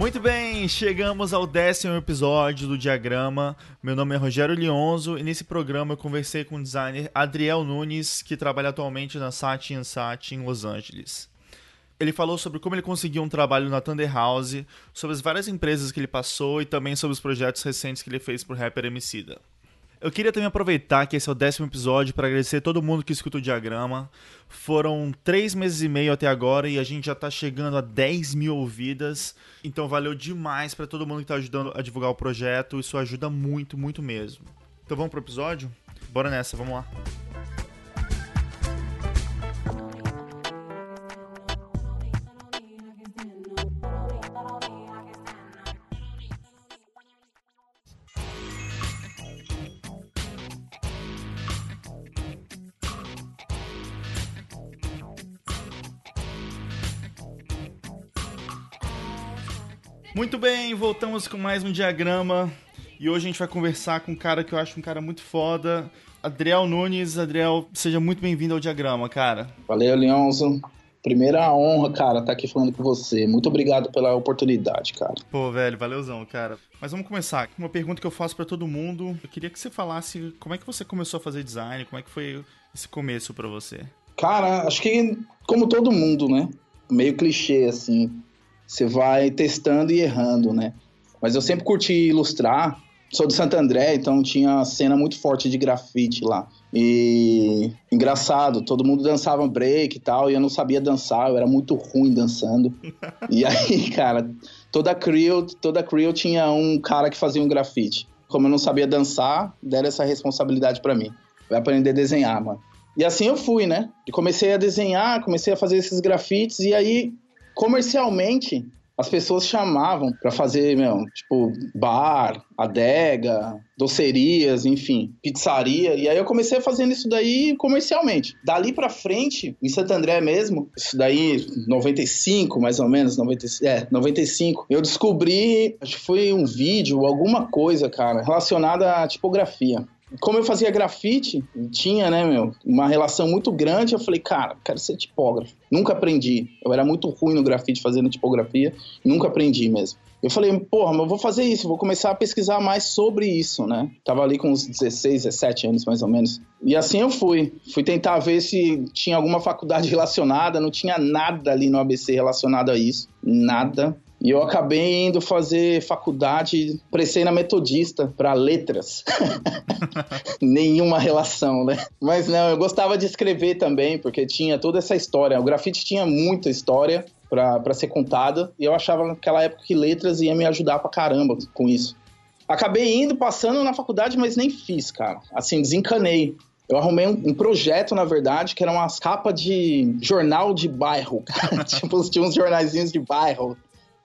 Muito bem, chegamos ao décimo episódio do Diagrama. Meu nome é Rogério Lionzo e nesse programa eu conversei com o designer Adriel Nunes, que trabalha atualmente na Sat Sat em Los Angeles. Ele falou sobre como ele conseguiu um trabalho na Thunder House, sobre as várias empresas que ele passou e também sobre os projetos recentes que ele fez por Rapper Emicida. Eu queria também aproveitar que esse é o décimo episódio para agradecer todo mundo que escuta o diagrama. Foram três meses e meio até agora e a gente já está chegando a 10 mil ouvidas. Então valeu demais para todo mundo que está ajudando a divulgar o projeto. Isso ajuda muito, muito mesmo. Então vamos pro episódio? Bora nessa, vamos lá. Muito bem, voltamos com mais um diagrama. E hoje a gente vai conversar com um cara que eu acho um cara muito foda, Adriel Nunes. Adriel, seja muito bem-vindo ao diagrama, cara. Valeu, Leonzo. Primeira honra, cara, estar tá aqui falando com você. Muito obrigado pela oportunidade, cara. Pô, velho, valeuzão, cara. Mas vamos começar. Uma pergunta que eu faço para todo mundo. Eu queria que você falasse como é que você começou a fazer design, como é que foi esse começo para você? Cara, acho que como todo mundo, né? Meio clichê, assim você vai testando e errando, né? Mas eu sempre curti ilustrar. Sou de Santo André, então tinha cena muito forte de grafite lá. E engraçado, todo mundo dançava break e tal, e eu não sabia dançar, eu era muito ruim dançando. e aí, cara, toda crew, toda crew tinha um cara que fazia um grafite. Como eu não sabia dançar, deram essa responsabilidade para mim. Vai aprender a desenhar, mano. E assim eu fui, né? E comecei a desenhar, comecei a fazer esses grafites, e aí comercialmente, as pessoas chamavam para fazer, meu, tipo, bar, adega, docerias, enfim, pizzaria. E aí eu comecei fazendo isso daí comercialmente. Dali para frente, em Santo André mesmo, isso daí 95, mais ou menos, 90, é, 95, eu descobri, acho que foi um vídeo, alguma coisa, cara, relacionada à tipografia como eu fazia grafite, tinha, né, meu, uma relação muito grande, eu falei, cara, quero ser tipógrafo. Nunca aprendi. Eu era muito ruim no grafite fazendo tipografia, nunca aprendi mesmo. Eu falei, porra, mas eu vou fazer isso, vou começar a pesquisar mais sobre isso, né? Tava ali com uns 16, 17 anos mais ou menos. E assim eu fui. Fui tentar ver se tinha alguma faculdade relacionada, não tinha nada ali no ABC relacionado a isso. Nada. E eu acabei indo fazer faculdade, prestei na Metodista para letras. Nenhuma relação, né? Mas não, eu gostava de escrever também, porque tinha toda essa história. O grafite tinha muita história para ser contada, e eu achava naquela época que letras ia me ajudar pra caramba com isso. Acabei indo, passando na faculdade, mas nem fiz, cara. Assim, desencanei. Eu arrumei um, um, projeto, na verdade, que eram umas capas de jornal de bairro, tipo, tinha uns jornaizinhos de bairro.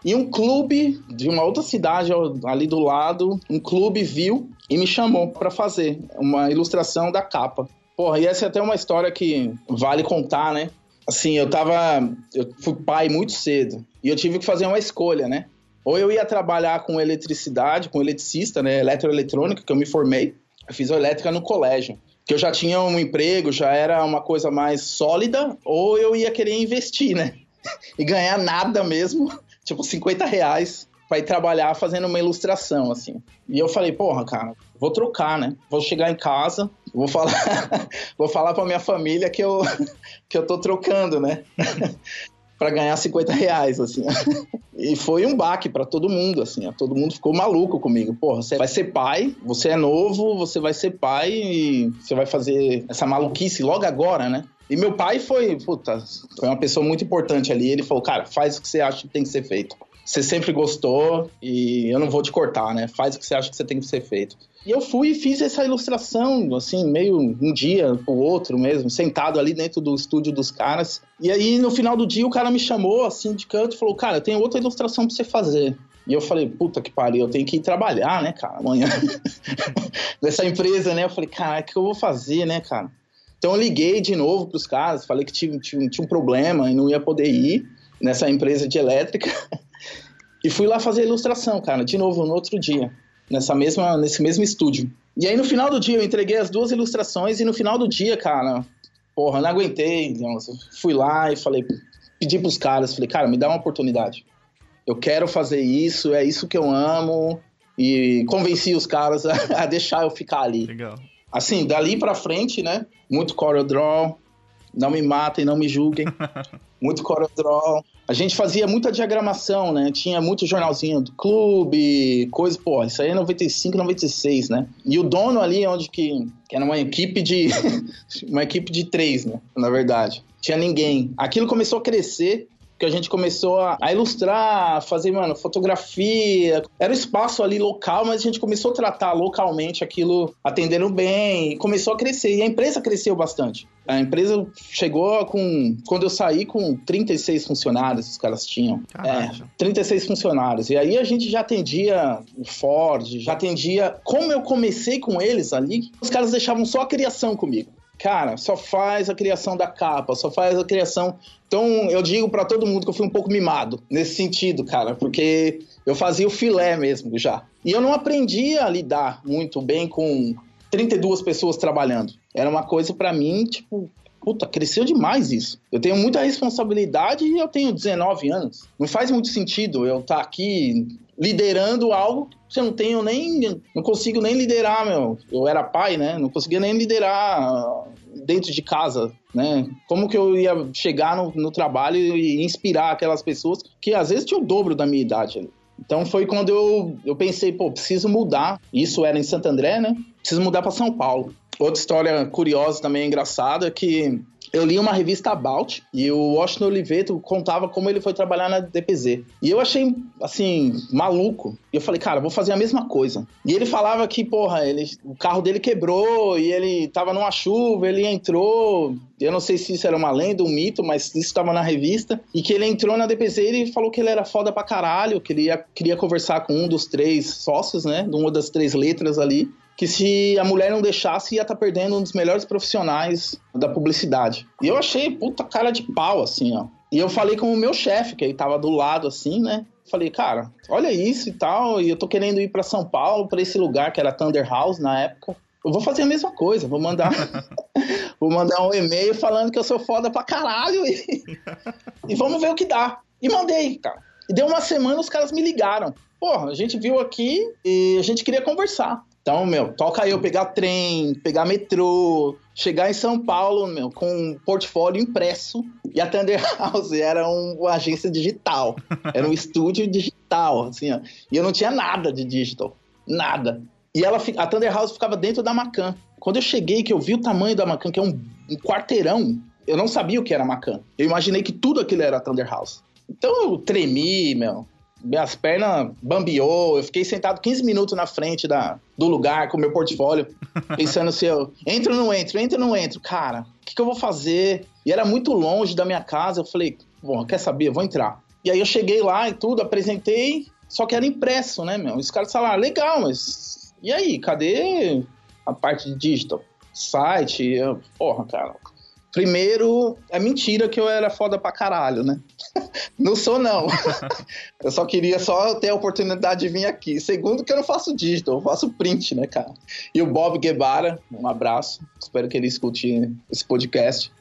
E um clube de uma outra cidade ali do lado, um clube viu e me chamou para fazer uma ilustração da capa. Porra, e essa é até uma história que vale contar, né? Assim, eu tava. Eu fui pai muito cedo e eu tive que fazer uma escolha, né? Ou eu ia trabalhar com eletricidade, com eletricista, né? Eletroeletrônica, que eu me formei. Eu fiz elétrica no colégio. Que eu já tinha um emprego, já era uma coisa mais sólida, ou eu ia querer investir, né? e ganhar nada mesmo tipo, 50 reais pra ir trabalhar fazendo uma ilustração, assim. E eu falei, porra, cara, vou trocar, né? Vou chegar em casa, vou falar, vou falar pra minha família que eu, que eu tô trocando, né? para ganhar 50 reais, assim. e foi um baque para todo mundo, assim. Todo mundo ficou maluco comigo. Porra, você vai ser pai, você é novo, você vai ser pai e você vai fazer essa maluquice logo agora, né? E meu pai foi, puta, foi uma pessoa muito importante ali. Ele falou, cara, faz o que você acha que tem que ser feito. Você sempre gostou e eu não vou te cortar, né? Faz o que você acha que você tem que ser feito. E eu fui e fiz essa ilustração, assim, meio um dia pro outro mesmo, sentado ali dentro do estúdio dos caras. E aí, no final do dia, o cara me chamou, assim, de canto e falou: Cara, tem outra ilustração pra você fazer. E eu falei, puta que pariu, eu tenho que ir trabalhar, né, cara, amanhã. Dessa empresa, né? Eu falei, cara, o que eu vou fazer, né, cara? Então eu liguei de novo para os caras, falei que tinha, tinha, tinha um problema e não ia poder ir nessa empresa de elétrica. e fui lá fazer a ilustração, cara, de novo, no outro dia, nessa mesma, nesse mesmo estúdio. E aí no final do dia eu entreguei as duas ilustrações e no final do dia, cara, porra, não aguentei. Então, fui lá e falei, pedi pros caras, falei, cara, me dá uma oportunidade. eu quero fazer isso, é isso que eu amo. E convenci os caras a, a deixar eu ficar ali. Legal. Assim, dali pra frente, né? Muito CorelDRAW, não me matem, não me julguem. muito CorelDRAW. A gente fazia muita diagramação, né? Tinha muito jornalzinho do clube, coisa, pô, isso aí é 95, 96, né? E o dono ali, onde que, que era uma equipe de uma equipe de três, né? Na verdade. Tinha ninguém. Aquilo começou a crescer que a gente começou a, a, ilustrar, fazer, mano, fotografia. Era um espaço ali local, mas a gente começou a tratar localmente aquilo atendendo bem, e começou a crescer. E a empresa cresceu bastante. A empresa chegou com. Quando eu saí com 36 funcionários, os caras tinham. Caraca. É, 36 funcionários. E aí a gente já atendia o Ford, já atendia. Como eu comecei com eles ali, os caras deixavam só a criação comigo cara, só faz a criação da capa, só faz a criação. Então, eu digo para todo mundo que eu fui um pouco mimado nesse sentido, cara, porque eu fazia o filé mesmo já. E eu não aprendi a lidar muito bem com 32 pessoas trabalhando. Era uma coisa para mim, tipo, puta, cresceu demais isso. Eu tenho muita responsabilidade e eu tenho 19 anos. Não faz muito sentido eu estar tá aqui liderando algo que eu não tenho nem. Não consigo nem liderar, meu. Eu era pai, né? Não conseguia nem liderar dentro de casa, né? Como que eu ia chegar no, no trabalho e inspirar aquelas pessoas que às vezes tinham o dobro da minha idade ali. Então foi quando eu, eu pensei, pô, preciso mudar. Isso era em Santo André, né? Preciso mudar para São Paulo. Outra história curiosa também engraçada é que eu li uma revista About e o Washington Oliveto contava como ele foi trabalhar na DPZ. E eu achei, assim, maluco. E eu falei, cara, vou fazer a mesma coisa. E ele falava que, porra, ele, o carro dele quebrou e ele tava numa chuva, ele entrou. Eu não sei se isso era uma lenda, um mito, mas isso estava na revista. E que ele entrou na DPZ e ele falou que ele era foda pra caralho, que ele ia, queria conversar com um dos três sócios, né? De uma das três letras ali que se a mulher não deixasse ia estar tá perdendo um dos melhores profissionais da publicidade. E eu achei puta cara de pau, assim, ó. E eu falei com o meu chefe, que ele tava do lado, assim, né? Falei, cara, olha isso e tal, e eu tô querendo ir para São Paulo, para esse lugar que era Thunder House na época. Eu vou fazer a mesma coisa, vou mandar vou mandar um e-mail falando que eu sou foda pra caralho e, e vamos ver o que dá. E mandei, cara. E deu uma semana, os caras me ligaram. Porra, a gente viu aqui e a gente queria conversar. Então, meu, toca eu pegar trem, pegar metrô, chegar em São Paulo, meu, com um portfólio impresso. E a Thunder House era um, uma agência digital. Era um estúdio digital, assim, ó. E eu não tinha nada de digital. Nada. E ela, a Thunder House ficava dentro da Macan. Quando eu cheguei, que eu vi o tamanho da Macan, que é um, um quarteirão, eu não sabia o que era Macan. Eu imaginei que tudo aquilo era Thunder House. Então eu tremi, meu minhas pernas bambiou, eu fiquei sentado 15 minutos na frente da, do lugar com o meu portfólio, pensando se eu entro ou não entro, entro ou não entro. Cara, o que, que, eu vou fazer? E era muito longe da minha casa, eu falei, bom, quer saber? Eu vou entrar. E aí eu cheguei lá e tudo, apresentei, só que era impresso, né, meu? Os caras falaram, ah, legal, mas e aí, cadê a parte de digital? Site? Eu, porra, cara, Primeiro, é mentira que eu era foda pra caralho, né? não sou, não. eu só queria só ter a oportunidade de vir aqui. Segundo, que eu não faço digital, eu faço print, né, cara? E o Bob Guevara, um abraço. Espero que ele escute esse podcast.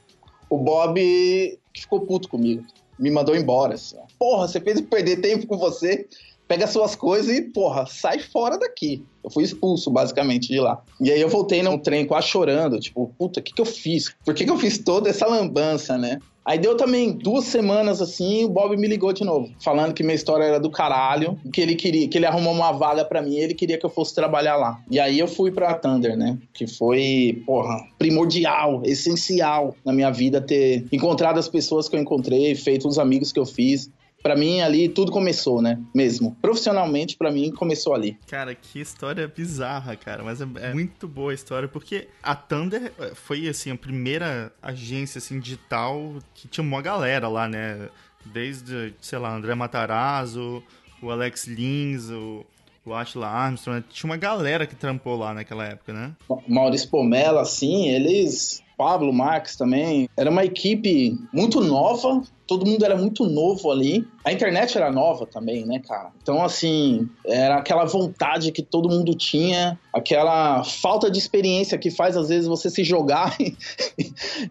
O Bob ficou puto comigo. Me mandou embora, assim. Porra, você fez perder tempo com você pega suas coisas e, porra, sai fora daqui. Eu fui expulso, basicamente, de lá. E aí eu voltei num trem quase chorando, tipo, puta, o que que eu fiz? Por que que eu fiz toda essa lambança, né? Aí deu também duas semanas assim, o Bob me ligou de novo, falando que minha história era do caralho, que ele queria, que ele arrumou uma vaga para mim, ele queria que eu fosse trabalhar lá. E aí eu fui pra Thunder, né? Que foi, porra, primordial, essencial na minha vida ter encontrado as pessoas que eu encontrei, feito os amigos que eu fiz para mim ali tudo começou, né? Mesmo. Profissionalmente, para mim, começou ali. Cara, que história bizarra, cara. Mas é, é, muito boa a história, porque a Thunder eh, foi, assim, a primeira agência, assim, digital que tinha uma galera lá, né? Desde, sei lá, André Matarazzo, o Alex Lins, o, o Atila Armstrong. Né? Tinha uma galera que trampou lá naquela época, né? Maurício Pomela, assim, eles Pablo Marques também. Era uma equipe muito nova, todo mundo era muito novo ali. A internet era nova também, né, cara? Então, assim, era aquela vontade que todo mundo tinha, aquela falta de experiência que faz, às vezes, você se jogar e,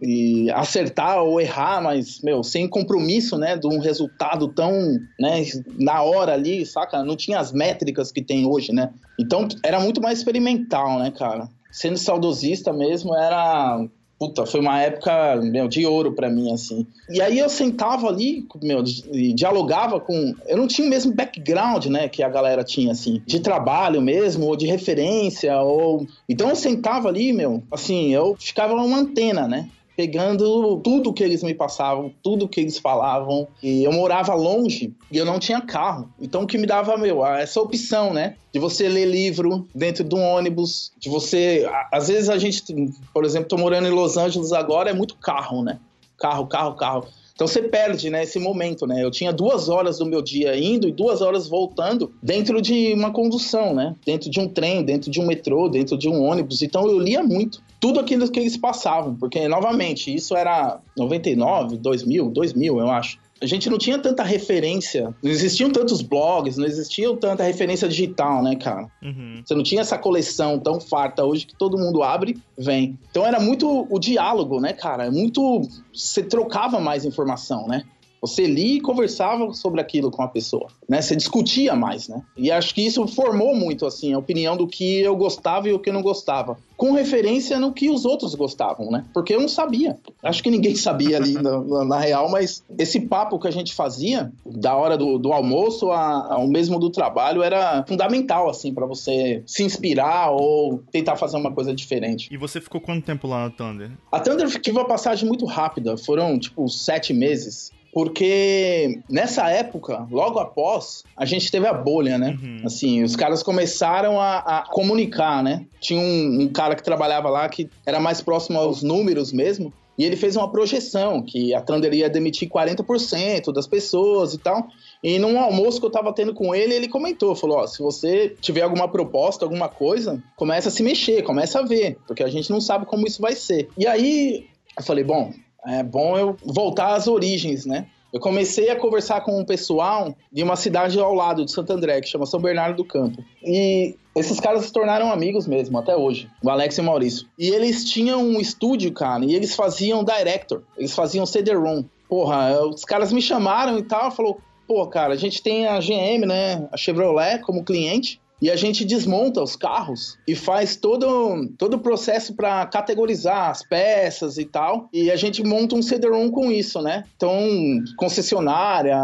e acertar ou errar, mas, meu, sem compromisso, né, de um resultado tão, né, na hora ali, saca? Não tinha as métricas que tem hoje, né? Então, era muito mais experimental, né, cara? Sendo saudosista mesmo, era puta, foi uma época, meu, de ouro para mim, assim. E aí eu sentava ali, meu, e dialogava com... Eu não tinha o mesmo background, né, que a galera tinha, assim, de trabalho mesmo, ou de referência, ou... Então eu sentava ali, meu, assim, eu ficava uma antena, né? Pegando tudo que eles me passavam, tudo que eles falavam. E eu morava longe e eu não tinha carro. Então o que me dava, meu, essa opção, né? De você ler livro dentro de um ônibus, de você. Às vezes a gente, por exemplo, tô morando em Los Angeles agora, é muito carro, né? Carro, carro, carro. Então você perde, né, esse momento, né? Eu tinha duas horas do meu dia indo e duas horas voltando dentro de uma condução, né? Dentro de um trem, dentro de um metrô, dentro de um ônibus. Então eu lia muito. Tudo aquilo que eles passavam, porque, novamente, isso era 99, 2000, 2000, eu acho a gente não tinha tanta referência, não existiam tantos blogs, não existia tanta referência digital, né, cara? Uhum. Você não tinha essa coleção tão farta hoje que todo mundo abre, vem. Então era muito o diálogo, né, cara? É muito. Você trocava mais informação, né? Você lia e conversava sobre aquilo com a pessoa, né? Você discutia mais, né? E acho que isso formou muito, assim, a opinião do que eu gostava e o que eu não gostava. Com referência no que os outros gostavam, né? Porque eu não sabia. Acho que ninguém sabia ali na, na, real, mas esse papo que a gente fazia, da hora do, do almoço ao mesmo do trabalho, era fundamental, assim, para você se inspirar ou tentar fazer uma coisa diferente. E você ficou quanto tempo lá na Thunder? A Thunder tive uma passagem muito rápida, foram, tipo, sete meses porque nessa época, logo após, a gente teve a bolha, né? Uhum. Assim, os caras começaram a, a comunicar, né? Tinha um, um, cara que trabalhava lá que era mais próximo aos números mesmo. E ele fez uma projeção que a Thunder ia demitir 40% das pessoas e tal. E num almoço que eu tava tendo com ele, ele comentou, falou, ó, se você tiver alguma proposta, alguma coisa, começa a se mexer, começa a ver, porque a gente não sabe como isso vai ser. E aí, eu falei, bom, é bom eu voltar às origens, né? Eu comecei a conversar com um pessoal de uma cidade ao lado de Santo André, que chama São Bernardo do Campo. E esses caras se tornaram amigos mesmo, até hoje, o Alex e o Maurício. E eles tinham um estúdio, cara, e eles faziam director, eles faziam CD-ROM. Porra, os caras me chamaram e tal, falou, pô, cara, a gente tem a GM, né, a Chevrolet como cliente, e a gente desmonta os carros e faz todo, todo o processo para categorizar as peças e tal. E a gente monta um CD-ROM com isso, né? Então, concessionária,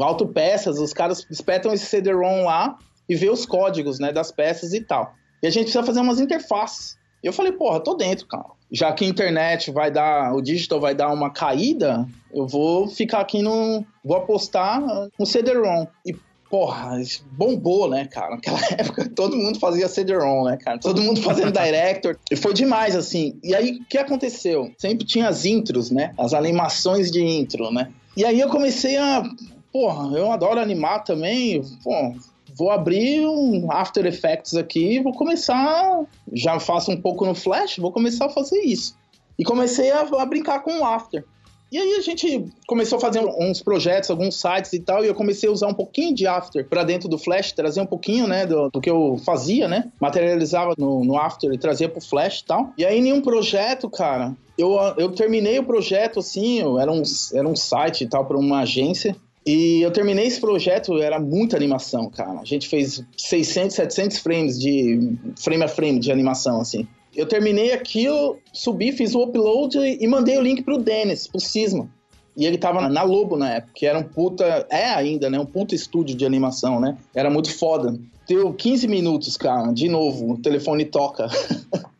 autopeças, os caras espetam esse CD-ROM lá e vê os códigos, né, das peças e tal. E a gente precisa fazer umas interfaces. E eu falei, porra, tô dentro, cara. Já que a internet vai dar, o digital vai dar uma caída, eu vou ficar aqui no. Vou apostar no CD-ROM. E porra, bombou, né, cara? Naquela época todo mundo fazia CD-ROM, né, cara? Todo mundo fazendo director. E foi demais, assim. E aí, o que aconteceu? Sempre tinha as intros, né? As animações de intro, né? E aí eu comecei a... Porra, eu adoro animar também. Pô, vou abrir um After Effects aqui vou começar... Já faço um pouco no Flash, vou começar a fazer isso. E comecei a, a brincar com o After. E aí a gente começou a fazer uns projetos, alguns sites e tal, e eu comecei a usar um pouquinho de After para dentro do Flash, trazer um pouquinho, né, do, do que eu fazia, né? Materializava no, no After e trazia pro Flash e tal. E aí, em um projeto, cara, eu, eu terminei o projeto assim, era um, era um site e tal para uma agência. E eu terminei esse projeto, era muita animação, cara. A gente fez 600, 700 frames de frame a frame de animação, assim. Eu terminei aquilo, subi, fiz o upload e mandei o link pro Dennis, pro Cisma. E ele tava na Lobo na época, que era um puta. É ainda, né? Um puta estúdio de animação, né? Era muito foda. Deu 15 minutos, cara. De novo, o telefone toca.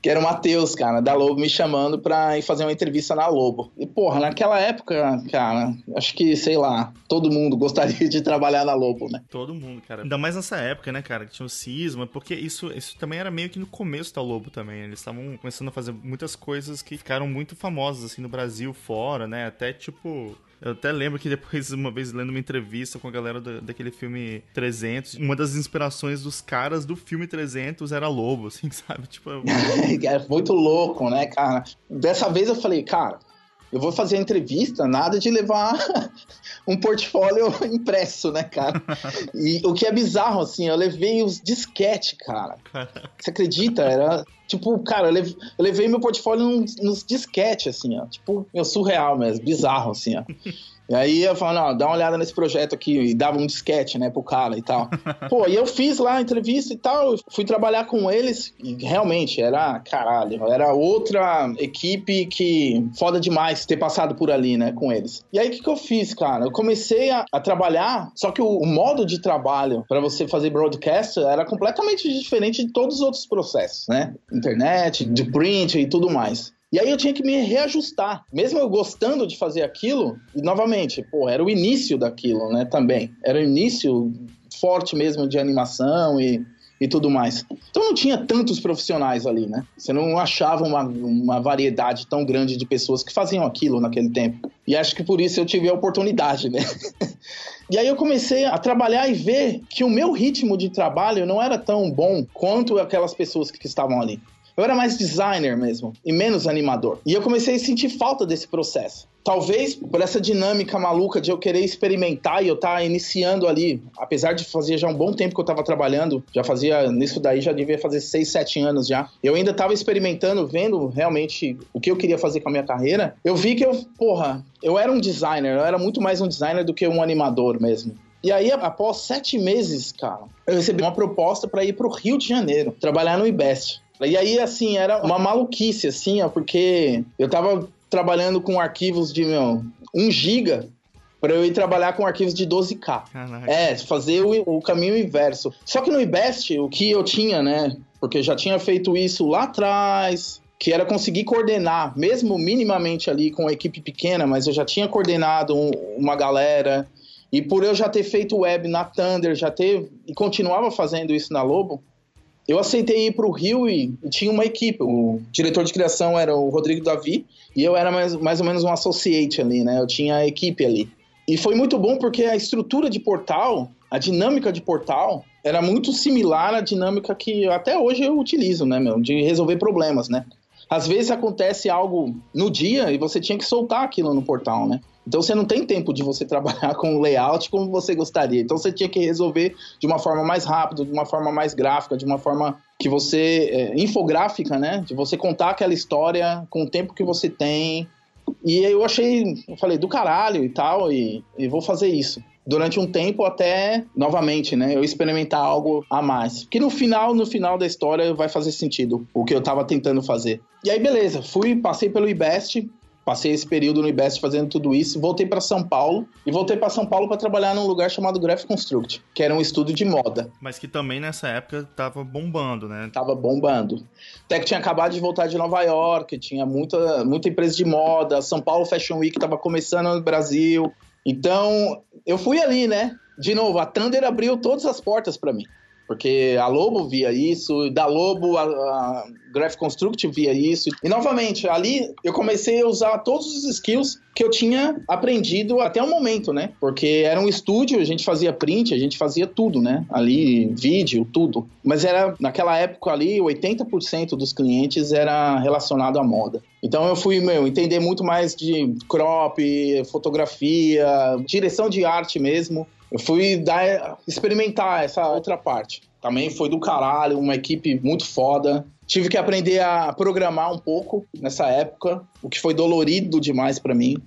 que era o Matheus, cara, da Lobo, me chamando pra ir fazer uma entrevista na Lobo. E, porra, naquela época, cara, acho que, sei lá, todo mundo gostaria de trabalhar na Lobo, né? Todo mundo, cara. Ainda mais nessa época, né, cara, que tinha o cisma, porque isso, isso também era meio que no começo da Lobo também. Eles estavam começando a fazer muitas coisas que ficaram muito famosas, assim, no Brasil, fora, né? Até, tipo, eu até lembro que depois, uma vez lendo uma entrevista com a galera do, daquele filme 300, uma das inspirações dos caras do filme 300 era Lobo, assim, sabe? Tipo, é muito louco, né, cara? Dessa vez eu falei, cara, eu vou fazer a entrevista, nada de levar um portfólio impresso, né, cara? E o que é bizarro, assim, eu levei os disquete, cara. Você acredita? Era tipo, cara, eu levei, eu levei meu portfólio nos, nos disquete, assim, ó. Tipo, meu surreal mesmo, bizarro, assim, ó. E aí eu falo, não, dá uma olhada nesse projeto aqui, e dava um disquete, né, pro cara e tal. Pô, e eu fiz lá a entrevista e tal, fui trabalhar com eles, e realmente era, caralho, era outra equipe que foda demais ter passado por ali, né, com eles. E aí o que, que eu fiz, cara? Eu comecei a, a trabalhar, só que o, o modo de trabalho para você fazer broadcast era completamente diferente de todos os outros processos, né? Internet, de print e tudo mais. E aí eu tinha que me reajustar. Mesmo eu gostando de fazer aquilo, e novamente, pô, era o início daquilo, né, também. Era o início forte mesmo de animação e, e tudo mais. Então não tinha tantos profissionais ali, né? Você não achava uma, uma variedade tão grande de pessoas que faziam aquilo naquele tempo. E acho que por isso eu tive a oportunidade, né? e aí eu comecei a trabalhar e ver que o meu ritmo de trabalho não era tão bom quanto aquelas pessoas que estavam ali. Eu era mais designer mesmo e menos animador. E eu comecei a sentir falta desse processo. Talvez por essa dinâmica maluca de eu querer experimentar e eu estar tá iniciando ali, apesar de fazer já um bom tempo que eu estava trabalhando, já fazia nisso daí, já devia fazer 6, 7 anos já. Eu ainda estava experimentando, vendo realmente o que eu queria fazer com a minha carreira. Eu vi que eu, porra, eu era um designer, eu era muito mais um designer do que um animador mesmo. E aí, após sete meses, cara, eu recebi uma proposta para ir para o Rio de Janeiro, trabalhar no IBEST. E aí, assim, era uma maluquice, assim, ó, porque eu tava trabalhando com arquivos de, meu, 1 giga para eu ir trabalhar com arquivos de 12K. Caraca. É, fazer o, o, caminho inverso. Só que no IBEST, o que eu tinha, né, porque eu já tinha feito isso lá atrás, que era conseguir coordenar, mesmo minimamente ali com a equipe pequena, mas eu já tinha coordenado um, uma galera. E por eu já ter feito web na Thunder, já ter e continuava fazendo isso na Lobo, eu aceitei ir para o Rio e, tinha uma equipe. O diretor de criação era o Rodrigo Davi e eu era mais, mais ou menos um associate ali, né? Eu tinha a equipe ali. E foi muito bom porque a estrutura de portal, a dinâmica de portal, era muito similar à dinâmica que até hoje eu utilizo, né, meu? De resolver problemas, né? Às vezes acontece algo no dia e você tinha que soltar aquilo no portal, né? Então você não tem tempo de você trabalhar com o layout como você gostaria. Então você tinha que resolver de uma forma mais rápida, de uma forma mais gráfica, de uma forma que você. É, infográfica, né? De você contar aquela história com o tempo que você tem. E eu achei, eu falei, do caralho e tal, e, e vou fazer isso durante um tempo até novamente, né, eu experimentar algo a mais. Que no final, no final da história vai fazer sentido o que eu tava tentando fazer. E aí beleza, fui, passei pelo IBEST, Passei esse período no IBEST fazendo tudo isso, voltei para São Paulo e voltei para São Paulo para trabalhar num lugar chamado Graphic Construct, que era um estúdio de moda. Mas que também nessa época tava bombando, né? Tava bombando. Até que tinha acabado de voltar de Nova York, tinha muita, muita empresa de moda, São Paulo Fashion Week tava começando no Brasil. Então, eu fui ali, né? De novo, a Thunder abriu todas as portas para mim. Porque a Lobo via isso, da Lobo a, a Graph Construct via isso. E novamente, ali eu comecei a usar todos os skills que eu tinha aprendido até o momento, né? Porque era um estúdio, a gente fazia print, a gente fazia tudo, né? Ali, vídeo, tudo. Mas era, naquela época ali, 80% dos clientes era relacionado à moda. Então eu fui, meu, entender muito mais de crop, fotografia, direção de arte mesmo. Eu fui dar, experimentar essa outra parte. Também foi do caralho, uma equipe muito foda. Tive que aprender a programar um pouco nessa época, o que foi dolorido demais para mim,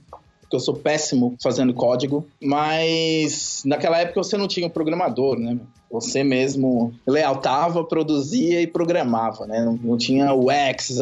porque eu sou péssimo fazendo código. Mas naquela época você não tinha um programador, né? Você mesmo layoutava, produzia e programava, né? Não, tinha o X,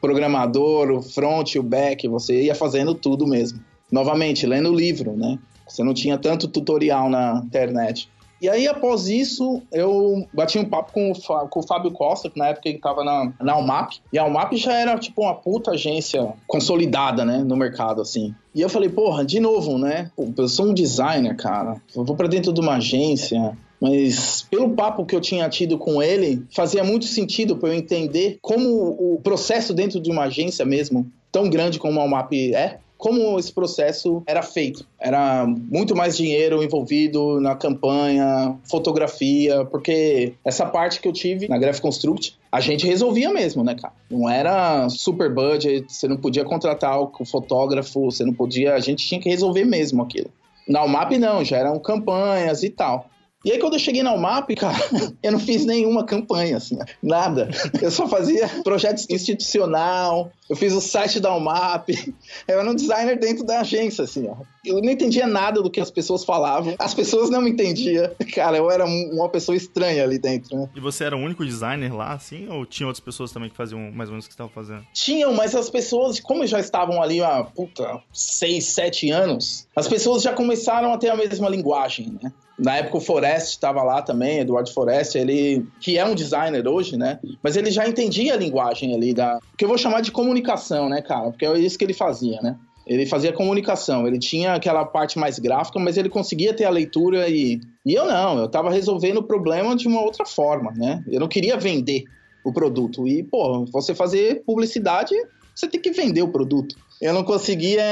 programador, o front, o back, você ia fazendo tudo mesmo. Novamente, lendo o livro, né? Você não tinha tanto tutorial na internet. E aí, após isso, eu bati um papo com o, com o Fábio Costa, que na época ele estava na, na Almap. E a Almap já era, tipo, uma puta agência consolidada, né, no mercado, assim. E eu falei, porra, de novo, né? eu sou um designer, cara. Eu vou para dentro de uma agência. Mas pelo papo que eu tinha tido com ele, fazia muito sentido para eu entender como o processo dentro de uma agência mesmo, tão grande como a Almap é, como esse processo era feito. Era muito mais dinheiro envolvido na campanha, fotografia, porque essa parte que eu tive na Graph Construct, a gente resolvia mesmo, né, cara? Não era super budget, você não podia contratar o fotógrafo, você não podia, a gente tinha que resolver mesmo aquilo. Na UMAP não, já eram campanhas e tal. E aí, quando eu cheguei na UMAP, cara, eu não fiz nenhuma campanha, assim, nada. Eu só fazia projeto institucional, eu fiz o site da UMAP, eu era um designer dentro da agência, assim, ó. Eu não entendia nada do que as pessoas falavam, as pessoas não me entendiam. Cara, eu era uma pessoa estranha ali dentro, né? E você era o único designer lá, assim, ou tinha outras pessoas também que faziam mais ou menos o que você estava fazendo? Tinham, mas as pessoas, como já estavam ali há, puta, seis, sete anos, as pessoas já começaram a ter a mesma linguagem, né? Na época o Forest estava lá também, Eduardo Forest, ele que é um designer hoje, né? Mas ele já entendia a linguagem ali da, que eu vou chamar de comunicação, né, cara? Porque é isso que ele fazia, né? Ele fazia comunicação, ele tinha aquela parte mais gráfica, mas ele conseguia ter a leitura e e eu não, eu estava resolvendo o problema de uma outra forma, né? Eu não queria vender o produto. E, pô, você fazer publicidade, você tem que vender o produto eu não conseguia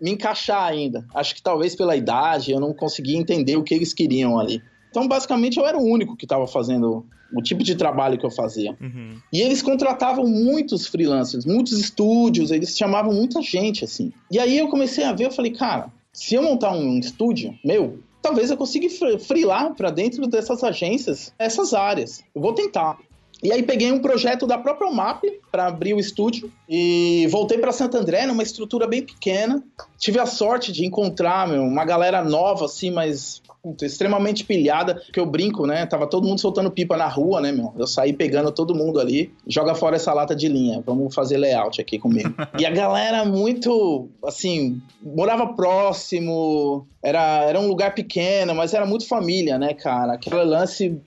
me encaixar ainda. Acho que talvez pela idade eu não conseguia entender o que eles queriam ali. Então, basicamente, eu era o único que estava fazendo o tipo de trabalho que eu fazia. Uhum. E eles contratavam muitos freelancers, muitos estúdios, eles chamavam muita gente, assim. E aí eu comecei a ver, eu falei, cara, se eu montar um estúdio meu, talvez eu consiga freelar para dentro dessas agências, essas áreas. Eu vou tentar. E aí peguei um projeto da própria MAP para abrir o estúdio e voltei para Santo André numa estrutura bem pequena. Tive a sorte de encontrar meu, uma galera nova assim, mas puta, extremamente pilhada, que eu brinco, né? Tava todo mundo soltando pipa na rua, né, meu? Eu saí pegando todo mundo ali, joga fora essa lata de linha, vamos fazer layout aqui comigo. e a galera muito, assim, morava próximo, era, era um lugar pequeno, mas era muito família, né, cara? Aquele lance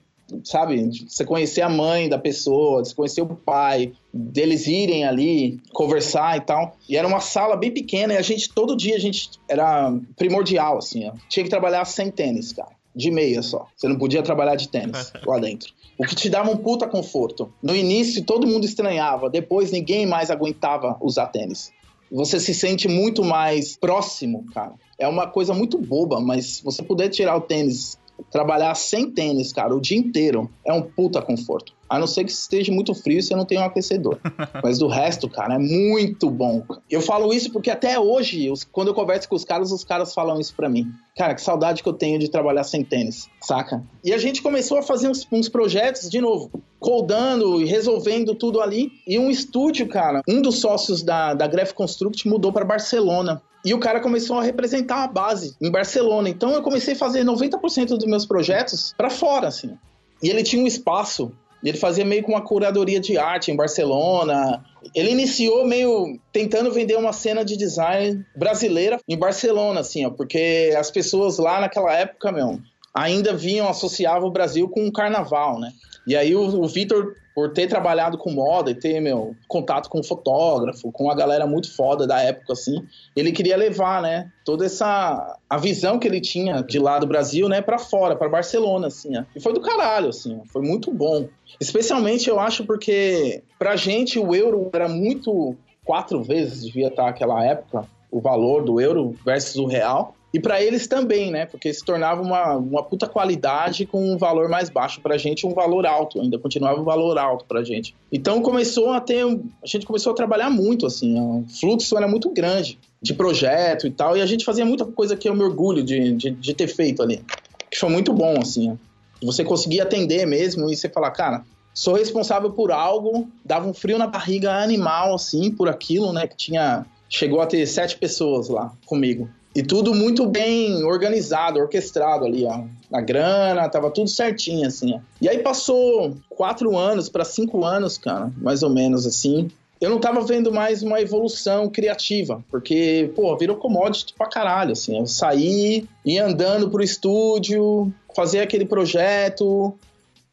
sabe, você conhecer a mãe da pessoa, você conhecer o pai, deles irem ali conversar e tal. E era uma sala bem pequena e a gente, todo dia, a gente era primordial, assim, ó. Tinha que trabalhar sem tênis, cara. De meia só. Você não podia trabalhar de tênis lá dentro. O que te dava um puta conforto. No início, todo mundo estranhava. Depois, ninguém mais aguentava usar tênis. Você se sente muito mais próximo, cara. É uma coisa muito boba, mas você puder tirar o tênis trabalhar sem tênis, cara, o dia inteiro, é um puta conforto. A não ser que esteja muito frio e você não tenha um aquecedor. Mas do resto, cara, é muito bom. Eu falo isso porque até hoje, quando eu converso com os caras, os caras falam isso para mim. Cara, que saudade que eu tenho de trabalhar sem tênis, saca? E a gente começou a fazer uns, uns projetos, de novo, codando e resolvendo tudo ali. E um estúdio, cara, um dos sócios da, da Graph Construct mudou para Barcelona. E o cara começou a representar a base em Barcelona. Então eu comecei a fazer 90% dos meus projetos para fora, assim. E ele tinha um espaço ele fazia meio com uma curadoria de arte em Barcelona. Ele iniciou meio tentando vender uma cena de design brasileira em Barcelona, assim, ó, porque as pessoas lá naquela época, meu, ainda vinham, associavam o Brasil com o carnaval, né? E aí o, o Vitor por ter trabalhado com moda e ter, meu, contato com fotógrafo, com a galera muito foda da época, assim, ele queria levar, né, toda essa, a visão que ele tinha de lá do Brasil, né, para fora, para Barcelona, assim, ó. E foi do caralho, assim, ó. foi muito bom. Especialmente, eu acho, porque pra gente o euro era muito, quatro vezes devia estar aquela época, o valor do euro versus o real. E para eles também, né? Porque se tornava uma, uma puta qualidade com um valor mais baixo pra gente, um valor alto, ainda continuava um valor alto pra gente. Então começou a ter. A gente começou a trabalhar muito, assim, o fluxo era muito grande de projeto e tal, e a gente fazia muita coisa que eu me orgulho de, de, de ter feito ali. Que foi muito bom, assim. Você conseguia atender mesmo e você falar, cara, sou responsável por algo, dava um frio na barriga animal, assim, por aquilo, né? Que tinha. Chegou a ter sete pessoas lá comigo. E tudo muito bem organizado, orquestrado ali, ó. A grana, tava tudo certinho, assim, ó. E aí passou quatro anos para cinco anos, cara, mais ou menos assim. Eu não tava vendo mais uma evolução criativa, porque, pô, virou commodity pra caralho, assim. Eu saí, ia andando pro estúdio, fazer aquele projeto,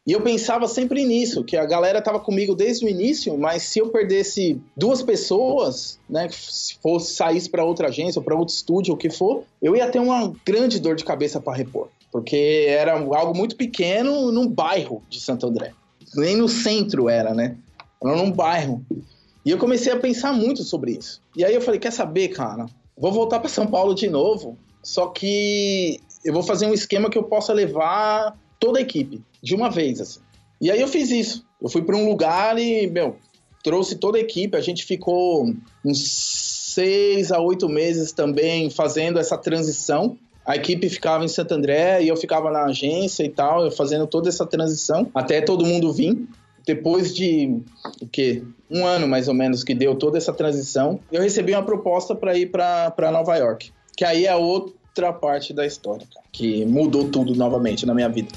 e eu pensava sempre nisso, que a galera tava comigo desde o início, mas se eu perdesse duas pessoas, né, se fosse saísse para outra agência ou para outro estúdio, o que for, eu ia ter uma grande dor de cabeça para repor, porque era algo muito pequeno num bairro de Santo André. Nem no centro era, né? Era num bairro. E eu comecei a pensar muito sobre isso. E aí eu falei, quer saber, cara? vou voltar para São Paulo de novo, só que eu vou fazer um esquema que eu possa levar toda a equipe de uma vez, assim. E aí eu fiz isso. Eu fui para um lugar e, meu, trouxe toda a equipe. A gente ficou uns seis a oito meses também fazendo essa transição. A equipe ficava em Santo André e eu ficava na agência e tal, eu fazendo toda essa transição até todo mundo vir. Depois de o quê? Um ano mais ou menos que deu toda essa transição, eu recebi uma proposta para ir para Nova York. Que aí é outra parte da história, cara, que mudou tudo novamente na minha vida.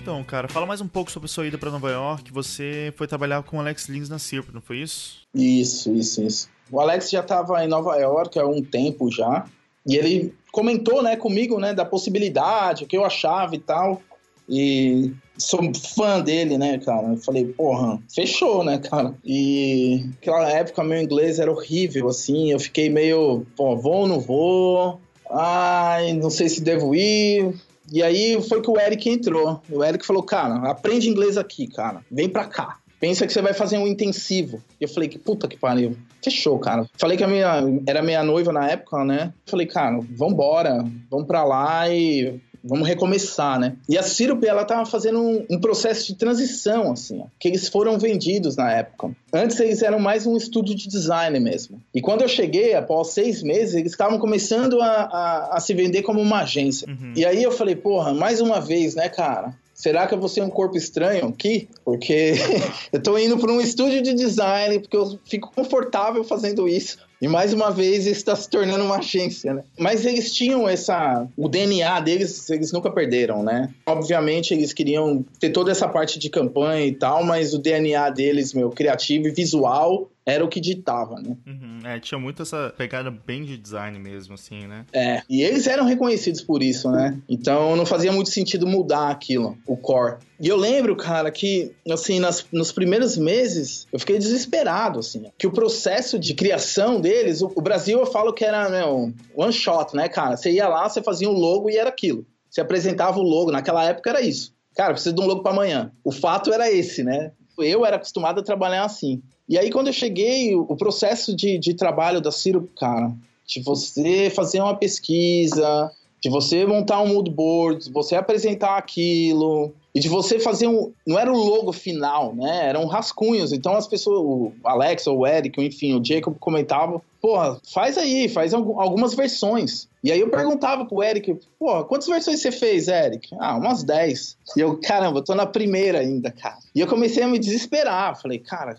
Então, cara, fala mais um pouco sobre sua ida para Nova York. Você foi trabalhar com o Alex Lins na Cirp, não foi isso? Isso, isso, isso. O Alex já estava em Nova York há um tempo já. E ele comentou, né, comigo, né, da possibilidade, o que eu achava e tal. E sou fã dele, né, cara? Eu falei, porra, fechou, né, cara? E naquela época meu inglês era horrível, assim. Eu fiquei meio, pô, vou ou não vou? Ai, não sei se devo ir. E aí foi que o Eric entrou. O Eric falou, cara, aprende inglês aqui, cara. Vem pra cá. Pensa que você vai fazer um intensivo. E eu falei, que puta que pariu. Fechou, cara. Falei que a minha era minha noiva na época, né? Falei, cara, vambora, vamos pra lá e vamos recomeçar, né? E a Syrup, ela tava fazendo um, um, processo de transição, assim, ó, que eles foram vendidos na época. Antes eles eram mais um estúdio de design mesmo. E quando eu cheguei, após seis meses, eles estavam começando a, a, a, se vender como uma agência. Uhum. E aí eu falei, porra, mais uma vez, né, cara? Será que eu vou ser um corpo estranho aqui? Porque eu tô indo para um estúdio de design, porque eu fico confortável fazendo isso. E mais uma vez está se tornando uma agência, né? Mas eles tinham essa. O DNA deles, eles nunca perderam, né? Obviamente, eles queriam ter toda essa parte de campanha e tal, mas o DNA deles, meu, criativo e visual, era o que ditava, né? Uhum, é, tinha muito essa pegada bem de design mesmo, assim, né? É, e eles eram reconhecidos por isso, né? Então não fazia muito sentido mudar aquilo, o core. E eu lembro, cara, que, assim, nas, nos primeiros meses, eu fiquei desesperado, assim, que o processo de criação deles, o, o Brasil eu falo que era, meu, one shot, né, cara? Você ia lá, você fazia um logo e era aquilo. Você apresentava o logo, naquela época era isso. Cara, precisa de um logo para amanhã. O fato era esse, né? Eu era acostumado a trabalhar assim. E aí, quando eu cheguei, o processo de, de trabalho da Ciro, cara, de você fazer uma pesquisa, de você montar um mood board, você apresentar aquilo, e de você fazer um. Não era o logo final, né? Eram rascunhos. Então as pessoas, o Alex ou o Eric, enfim, o Jacob comentavam: porra, faz aí, faz algumas versões. E aí eu perguntava pro Eric: porra, quantas versões você fez, Eric? Ah, umas 10. E eu, caramba, tô na primeira ainda, cara. E eu comecei a me desesperar. Falei, cara,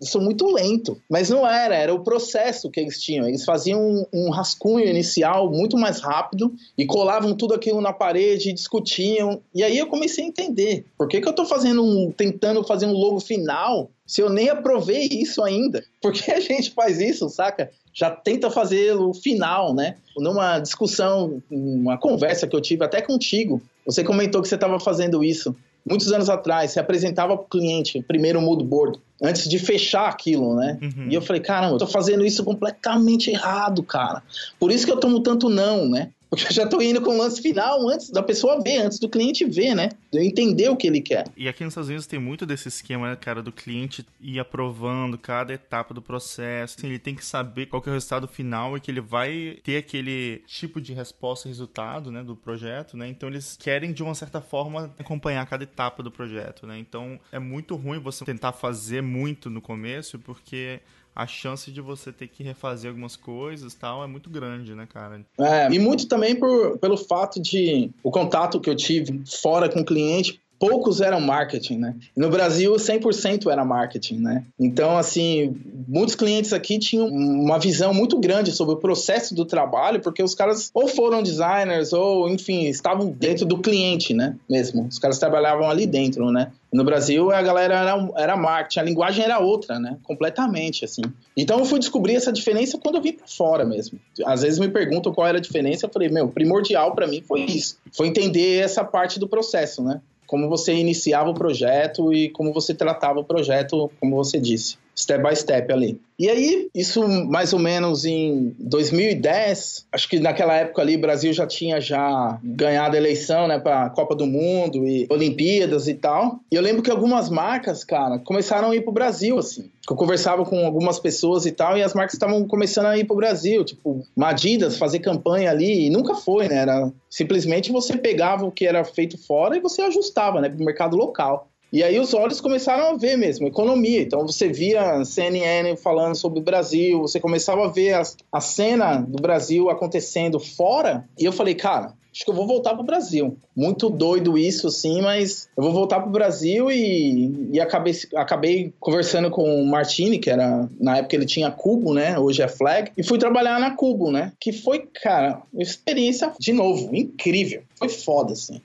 sou muito lento. Mas não era, era o processo que eles tinham. Eles faziam um, um rascunho inicial muito mais rápido e colavam tudo aquilo na parede, discutiam. E aí eu comecei a entender por que, que eu estou fazendo um, tentando fazer um logo final se eu nem aprovei isso ainda. Por que a gente faz isso, saca? Já tenta fazer o final, né? Numa discussão, uma conversa que eu tive até contigo, você comentou que você estava fazendo isso muitos anos atrás, se apresentava para o cliente, primeiro mood board, antes de fechar aquilo, né? Uhum. E eu falei, caramba, eu tô fazendo isso completamente errado, cara. Por isso que eu tomo tanto não, né? Porque eu já tô indo com o lance final antes da pessoa ver, antes do cliente ver, né? De eu entender o que ele quer. E aqui nos Estados Unidos tem muito desse esquema, né, cara, do cliente ir aprovando cada etapa do processo. Assim, ele tem que saber qual que é o resultado final e que ele vai ter aquele tipo de resposta e resultado, né, do projeto, né? Então eles querem, de uma certa forma, acompanhar cada etapa do projeto, né? Então é muito ruim você tentar fazer muito no começo, porque a chance de você ter que refazer algumas coisas tal é muito grande, né, cara? É, e muito também por, pelo fato de o contato que eu tive fora com o cliente poucos eram marketing, né? No Brasil, 100% era marketing, né? Então, assim, muitos clientes aqui tinham uma visão muito grande sobre o processo do trabalho, porque os caras ou foram designers ou, enfim, estavam dentro do cliente, né? Mesmo. Os caras trabalhavam ali dentro, né? No Brasil, a galera era, era marketing, a linguagem era outra, né? Completamente, assim. Então, eu fui descobrir essa diferença quando eu vim para fora mesmo. Às vezes me perguntam qual era a diferença, eu falei, meu, primordial para mim foi isso. Foi entender essa parte do processo, né? como você iniciava o projeto e como você tratava o projeto, como você disse. Step by step ali. E aí, isso mais ou menos em 2010, acho que naquela época ali o Brasil já tinha já ganhado a eleição, né, para Copa do Mundo e Olimpíadas e tal. E eu lembro que algumas marcas, cara, começaram a ir pro Brasil assim. Eu conversava com algumas pessoas e tal, e as marcas estavam começando a ir pro Brasil, tipo, Madidas fazer campanha ali, e nunca foi, né? Era simplesmente você pegava o que era feito fora e você ajustava, né, pro mercado local. E aí os olhos começaram a ver mesmo, economia. Então você via CNN falando sobre o Brasil, você começava a ver a, a cena do Brasil acontecendo fora. E eu falei, cara, acho que eu vou voltar para o Brasil. Muito doido isso, sim, mas eu vou voltar para o Brasil e, e acabei, acabei conversando com o Martini, que era, na época ele tinha Cubo, né? Hoje é Flag, e fui trabalhar na Cubo, né? Que foi, cara, uma experiência, de novo, incrível. Foi foda, assim.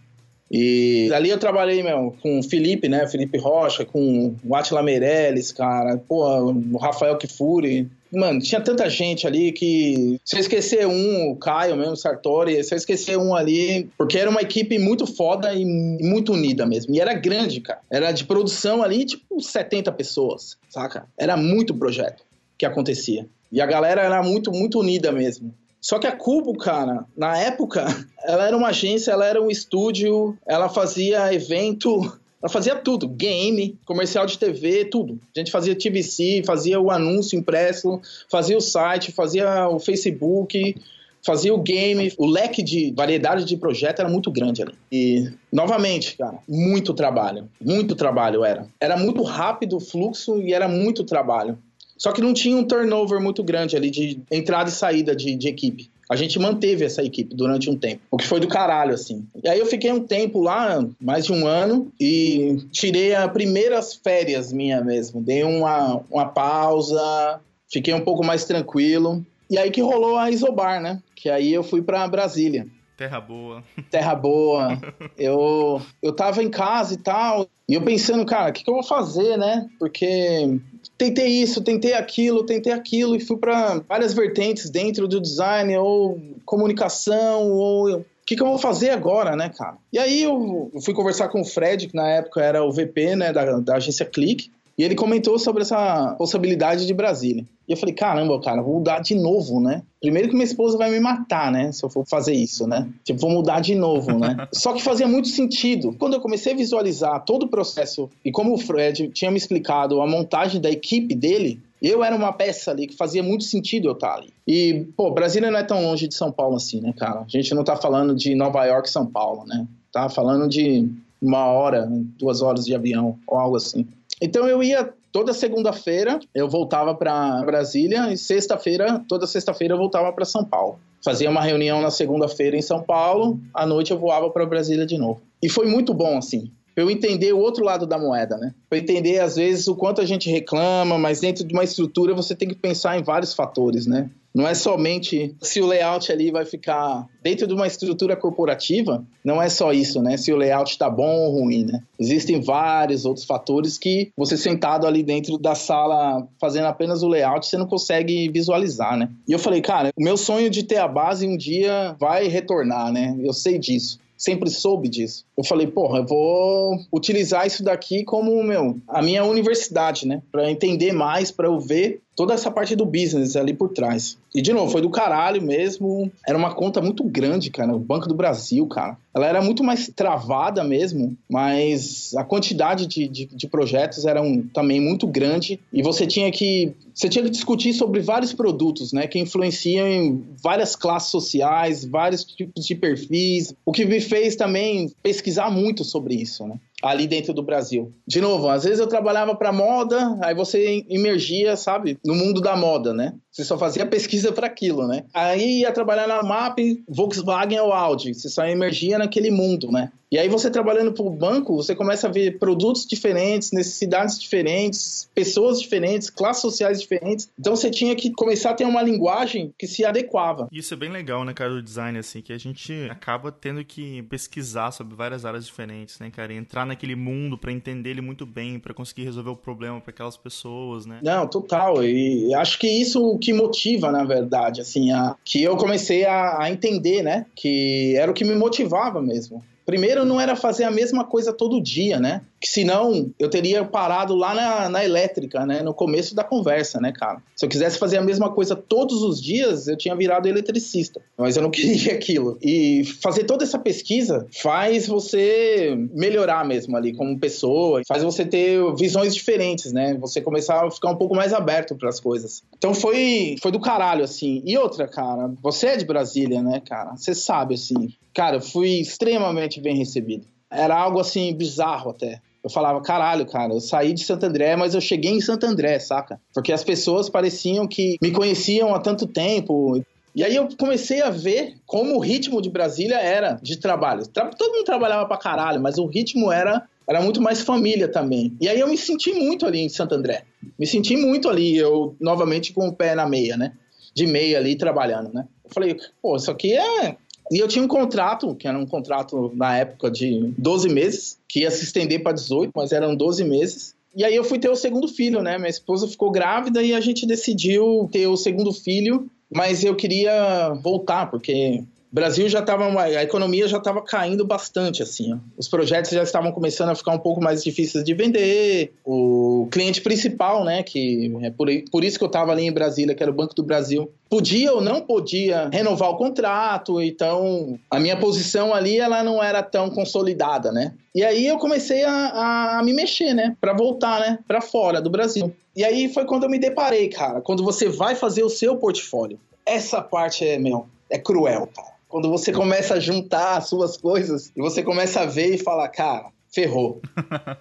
E ali eu trabalhei, meu, com o Felipe, né? Felipe Rocha, com o Atila Meirelles, cara, pô, o Rafael Kifuri. Mano, tinha tanta gente ali que. Se eu esquecer um, o Caio mesmo, o Sartori, se eu esquecer um ali, porque era uma equipe muito foda e muito unida mesmo. E era grande, cara. Era de produção ali, tipo, 70 pessoas, saca? Era muito projeto que acontecia. E a galera era muito, muito unida mesmo. Só que a Cubo, cara, na época, ela era uma agência, ela era um estúdio, ela fazia evento, ela fazia tudo, game, comercial de TV, tudo. A gente fazia TVC, fazia o anúncio impresso, fazia o site, fazia o Facebook, fazia o game, o leque de variedade de projeto era muito grande ali. E, novamente, cara, muito trabalho, muito trabalho era. Era muito rápido o fluxo e era muito trabalho. Só que não tinha um turnover muito grande ali de entrada e saída de, de equipe. A gente manteve essa equipe durante um tempo, o que foi do caralho, assim. E aí eu fiquei um tempo lá, mais de um ano, e tirei as primeiras férias minha mesmo. Dei uma, uma pausa, fiquei um pouco mais tranquilo. E aí que rolou a Isobar, né? Que aí eu fui para Brasília. Terra boa. Terra boa. eu, eu tava em casa e tal, e eu pensando, cara, o que, que eu vou fazer, né? Porque tentei isso, tentei aquilo, tentei aquilo e fui para várias vertentes dentro do design ou comunicação ou o que, que eu vou fazer agora, né, cara? E aí eu fui conversar com o Fred, que na época era o VP, né, da, da agência Click, e ele comentou sobre essa possibilidade de Brasília. E eu falei, caramba, cara, vou mudar de novo, né? Primeiro que minha esposa vai me matar, né? Se eu for fazer isso, né? Tipo, vou mudar de novo, né? Só que fazia muito sentido. Quando eu comecei a visualizar todo o processo e como o Fred tinha me explicado a montagem da equipe dele, eu era uma peça ali que fazia muito sentido eu estar ali. E, pô, Brasília não é tão longe de São Paulo assim, né, cara? A gente não tá falando de Nova York, São Paulo, né? Tá falando de uma hora, duas horas de avião ou algo assim. Então eu ia toda segunda-feira, eu voltava para Brasília e sexta-feira, toda sexta-feira eu voltava para São Paulo. Fazia uma reunião na segunda-feira em São Paulo, à noite eu voava para Brasília de novo. E foi muito bom assim, eu entender o outro lado da moeda, né? Para entender às vezes o quanto a gente reclama, mas dentro de uma estrutura você tem que pensar em vários fatores, né? Não é somente se o layout ali vai ficar dentro de uma estrutura corporativa, não é só isso, né? Se o layout está bom ou ruim, né? Existem vários outros fatores que você sentado ali dentro da sala fazendo apenas o layout, você não consegue visualizar, né? E eu falei, cara, o meu sonho de ter a base um dia vai retornar, né? Eu sei disso sempre soube disso. Eu falei, porra, eu vou utilizar isso daqui como, meu, a minha universidade, né? Para entender mais, para eu ver toda essa parte do business ali por trás. E, de novo, foi do caralho mesmo. Era uma conta muito grande, cara. O Banco do Brasil, cara. Ela era muito mais travada mesmo, mas a quantidade de, de, de projetos era um, também muito grande. E você tinha que você tinha que discutir sobre vários produtos, né, que influenciam em várias classes sociais, vários tipos de perfis, o que me fez também pesquisar muito sobre isso, né ali dentro do Brasil. De novo, às vezes eu trabalhava para moda, aí você emergia, sabe, no mundo da moda, né? Você só fazia pesquisa para aquilo, né? Aí ia trabalhar na MAP, Volkswagen ou Audi, você só emergia naquele mundo, né? E aí você trabalhando para o banco, você começa a ver produtos diferentes, necessidades diferentes, pessoas diferentes, classes sociais diferentes. Então você tinha que começar a ter uma linguagem que se adequava. Isso é bem legal, né, cara, do design, assim, que a gente acaba tendo que pesquisar sobre várias áreas diferentes, né, cara, e entrar naquele mundo para entender ele muito bem, para conseguir resolver o problema para aquelas pessoas, né? Não, total. E acho que isso que motiva, na verdade, assim, a, que eu comecei a, a entender, né, que era o que me motivava mesmo Primeiro, não era fazer a mesma coisa todo dia, né? Que senão eu teria parado lá na, na elétrica, né? No começo da conversa, né, cara? Se eu quisesse fazer a mesma coisa todos os dias, eu tinha virado eletricista. Mas eu não queria aquilo. E fazer toda essa pesquisa faz você melhorar mesmo ali como pessoa, faz você ter visões diferentes, né? Você começar a ficar um pouco mais aberto para as coisas. Então foi, foi do caralho, assim. E outra, cara, você é de Brasília, né, cara? Você sabe, assim. Cara, eu fui extremamente bem recebido. Era algo assim bizarro até. Eu falava, caralho, cara, eu saí de Santo André, mas eu cheguei em Santo André, saca? Porque as pessoas pareciam que me conheciam há tanto tempo. E aí eu comecei a ver como o ritmo de Brasília era de trabalho. Todo mundo trabalhava pra caralho, mas o ritmo era, era muito mais família também. E aí eu me senti muito ali em Santo André. Me senti muito ali, eu novamente com o pé na meia, né? De meia ali trabalhando, né? Eu falei, pô, isso aqui é e eu tinha um contrato, que era um contrato na época de 12 meses, que ia se estender para 18, mas eram 12 meses. E aí eu fui ter o segundo filho, né? Minha esposa ficou grávida e a gente decidiu ter o segundo filho, mas eu queria voltar, porque Brasil já estava a economia já estava caindo bastante assim. Ó. Os projetos já estavam começando a ficar um pouco mais difíceis de vender. O cliente principal, né, que é por, por isso que eu estava ali em Brasília, que era o Banco do Brasil, podia ou não podia renovar o contrato. Então, a minha posição ali ela não era tão consolidada, né? E aí eu comecei a, a, me mexer, né, para voltar, né, para fora do Brasil. E aí foi quando eu me deparei, cara, quando você vai fazer o seu portfólio. Essa parte é, meu, é cruel, cara quando você começa a juntar as suas coisas e você começa a ver e falar, cara, ferrou.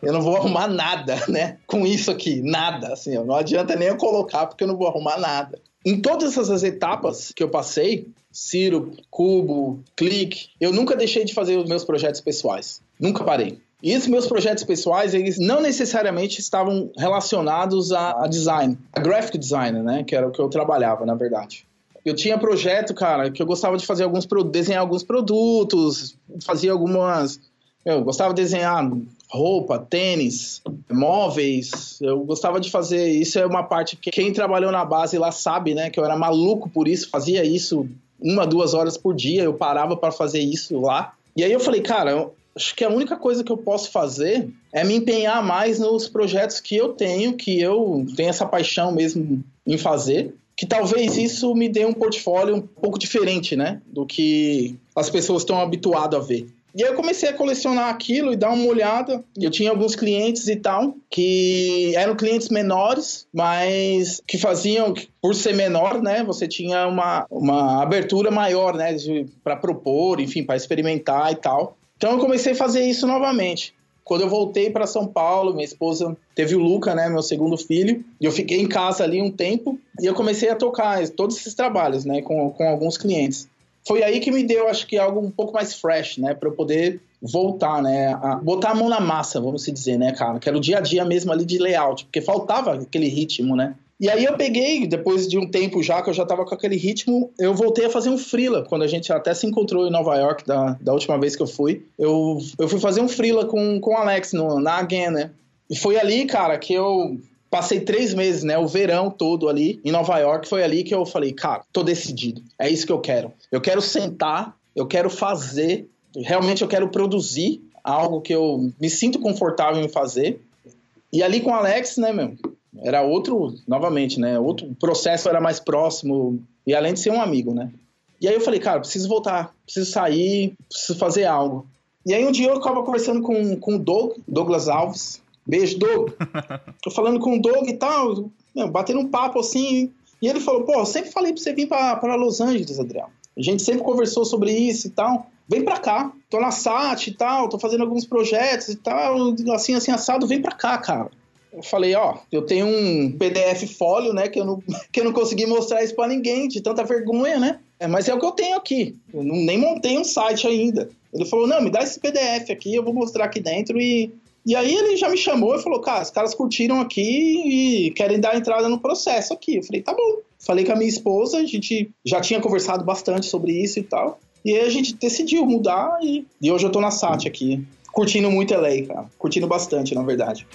Eu não vou arrumar nada, né? Com isso aqui, nada. Assim, não adianta nem eu colocar porque eu não vou arrumar nada. Em todas essas etapas que eu passei, Ciro, Cubo, Click, eu nunca deixei de fazer os meus projetos pessoais. Nunca parei. E esses meus projetos pessoais, eles não necessariamente estavam relacionados a, a design, a graphic designer, né? Que era o que eu trabalhava, na verdade. Eu tinha projeto, cara, que eu gostava de fazer alguns desenhar alguns produtos, fazia algumas. Eu gostava de desenhar roupa, tênis, móveis. Eu gostava de fazer. Isso é uma parte que quem trabalhou na base lá sabe, né? Que eu era maluco por isso, fazia isso uma, duas horas por dia. Eu parava para fazer isso lá. E aí eu falei, cara, acho que a única coisa que eu posso fazer é me empenhar mais nos projetos que eu tenho, que eu tenho essa paixão mesmo em fazer que talvez isso me dê um portfólio um pouco diferente, né? Do que as pessoas estão habituadas a ver. E aí eu comecei a colecionar aquilo e dar uma olhada. Eu tinha alguns clientes e tal, que eram clientes menores, mas que faziam, por ser menor, né? Você tinha uma, uma abertura maior, né? Para propor, enfim, para experimentar e tal. Então eu comecei a fazer isso novamente. Quando eu voltei para São Paulo, minha esposa teve o Luca, né, meu segundo filho, e eu fiquei em casa ali um tempo e eu comecei a tocar todos esses trabalhos, né, com, com alguns clientes. Foi aí que me deu, acho que algo um pouco mais fresh, né, para eu poder voltar, né, a botar a mão na massa, vamos dizer, né, cara, que era o dia a dia mesmo ali de layout, porque faltava aquele ritmo, né. E aí eu peguei, depois de um tempo já, que eu já tava com aquele ritmo, eu voltei a fazer um freela, quando a gente até se encontrou em Nova York, da, da última vez que eu fui. Eu, eu fui fazer um freela com, com o Alex no, na Again, né? E foi ali, cara, que eu passei três meses, né? O verão todo ali em Nova York. Foi ali que eu falei, cara, tô decidido. É isso que eu quero. Eu quero sentar, eu quero fazer, realmente eu quero produzir algo que eu me sinto confortável em fazer. E ali com o Alex, né, meu? Era outro, novamente, né? Outro processo era mais próximo, e além de ser um amigo, né? E aí eu falei, cara, preciso voltar, preciso sair, preciso fazer algo. E aí um dia eu estava conversando com, com o Doug, Douglas Alves. Beijo, Doug. Tô falando com o Doug e tal, meu, batendo um papo assim. E ele falou, pô, eu sempre falei pra você vir para Los Angeles, Adriano. A gente sempre conversou sobre isso e tal. Vem pra cá. Tô na SAT e tal, tô fazendo alguns projetos e tal, assim, assim, assado, vem pra cá, cara eu falei, ó, eu tenho um PDF fólio, né, que eu não, que eu não consegui mostrar isso para ninguém, de tanta vergonha, né? É, mas é o que eu tenho aqui. Eu não, nem montei um site ainda. Ele falou, não, me dá esse PDF aqui, eu vou mostrar aqui dentro e... E aí ele já me chamou e falou, cara, os caras curtiram aqui e querem dar entrada no processo aqui. Eu falei, tá bom. Falei com a minha esposa, a gente já tinha conversado bastante sobre isso e tal. E aí a gente decidiu mudar e, e hoje eu tô na SAT aqui. Curtindo muito LA, cara. Curtindo bastante, na verdade.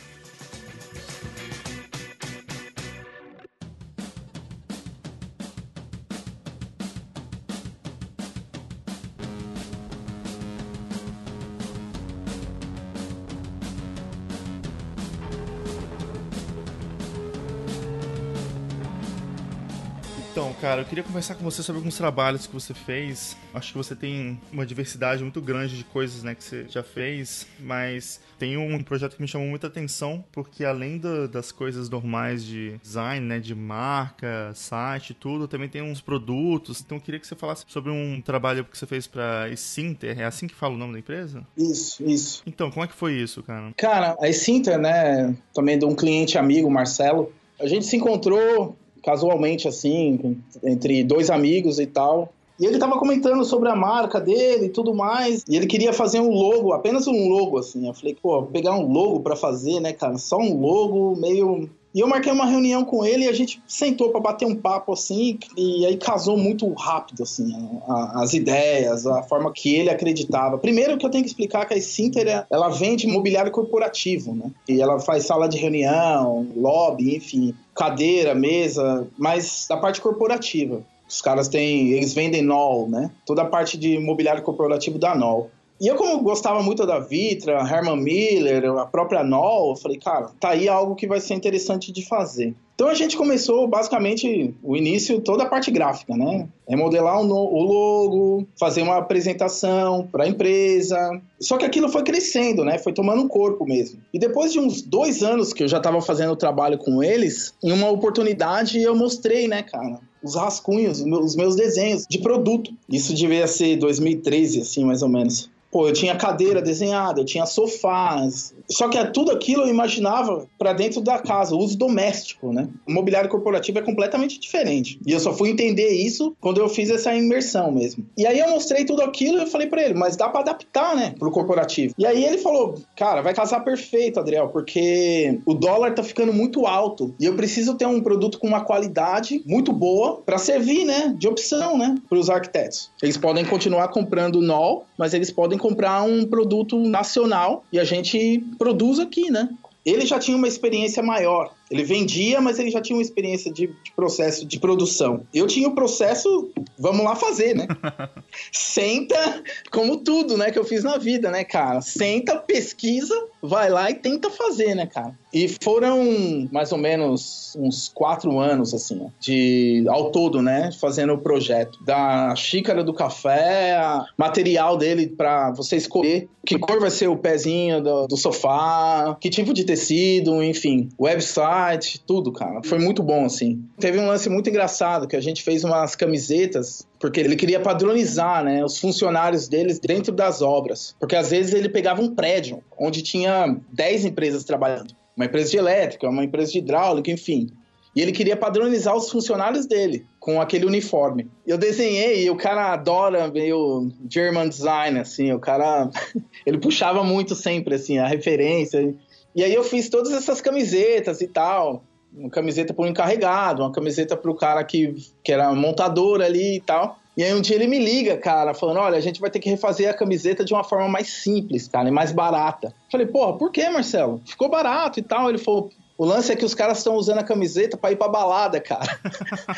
Cara, eu queria conversar com você sobre alguns trabalhos que você fez. Acho que você tem uma diversidade muito grande de coisas, né, que você já fez, mas tem um projeto que me chamou muita atenção, porque além do, das coisas normais de design, né, de marca, site, tudo, também tem uns produtos. Então eu queria que você falasse sobre um trabalho que você fez para Sinter. É assim que fala o nome da empresa? Isso, isso. Então, como é que foi isso, cara? Cara, a Sinter, né, também de um cliente amigo, Marcelo, a gente se encontrou casualmente assim, entre dois amigos e tal. E ele tava comentando sobre a marca dele e tudo mais. E ele queria fazer um logo, apenas um logo, assim. Eu falei, pô, pegar um logo para fazer, né, cara? Só um logo meio. E eu marquei uma reunião com ele e a gente sentou para bater um papo assim, e aí casou muito rápido, assim, a, as ideias, a forma que ele acreditava. Primeiro que eu tenho que explicar que a Sinter, ela vende mobiliário corporativo, né? E ela faz sala de reunião, lobby, enfim, cadeira, mesa, mas da parte corporativa. Os caras têm. Eles vendem NOL, né? Toda a parte de mobiliário corporativo da NOL. E eu, como gostava muito da Vitra, Herman Miller, a própria NOL, eu falei, cara, tá aí algo que vai ser interessante de fazer. Então a gente começou basicamente o início, toda a parte gráfica, né? Remodelar o, o logo, fazer uma apresentação para a empresa. Só que aquilo foi crescendo, né? Foi tomando um corpo mesmo. E depois de uns dois anos que eu já estava fazendo o trabalho com eles, em uma oportunidade eu mostrei, né, cara? os rascunhos, os meus desenhos de produto. Isso devia ser 2013, assim, mais ou menos. Pô, eu tinha cadeira desenhada, eu tinha sofás. Só que é tudo aquilo eu imaginava para dentro da casa, uso doméstico, né? O mobiliário corporativo é completamente diferente. E eu só fui entender isso quando eu fiz essa imersão mesmo. E aí eu mostrei tudo aquilo e eu falei para ele, mas dá para adaptar, né, pro corporativo. E aí ele falou, cara, vai casar perfeito, Adriel, porque o dólar tá ficando muito alto e eu preciso ter um produto com uma qualidade muito boa para servir, né, de opção, né, para os arquitetos. Eles podem continuar comprando NOL, mas eles podem comprar um produto nacional e a gente produz aqui, né? Ele já tinha uma experiência maior. Ele vendia, mas ele já tinha uma experiência de, de, processo de produção. Eu tinha o processo, vamos lá fazer, né? Senta, como tudo, né, que eu fiz na vida, né, cara? Senta, pesquisa, vai lá e tenta fazer, né, cara? E foram mais ou menos uns quatro anos, assim, de ao todo, né, fazendo o projeto. Da xícara do café, material dele para você escolher que cor vai ser o pezinho do, do sofá, que tipo de tecido, enfim, website site, tudo, cara. Foi muito bom, assim. Teve um lance muito engraçado que a gente fez umas camisetas porque ele queria padronizar, né, os funcionários deles dentro das obras. Porque às vezes ele pegava um prédio onde tinha 10 empresas trabalhando. Uma empresa de elétrica, uma empresa de hidráulica, enfim. E ele queria padronizar os funcionários dele com aquele uniforme. Eu desenhei e o cara adora meio German design, assim, o cara ele puxava muito sempre assim a referência. E aí eu fiz todas essas camisetas e tal. Uma camiseta para o encarregado, uma camiseta para o cara que, que era montador ali e tal. E aí um dia ele me liga, cara, falando: olha, a gente vai ter que refazer a camiseta de uma forma mais simples, cara, e mais barata. Falei, porra, por que, Marcelo? Ficou barato e tal. Ele falou, o lance é que os caras estão usando a camiseta para ir pra balada, cara.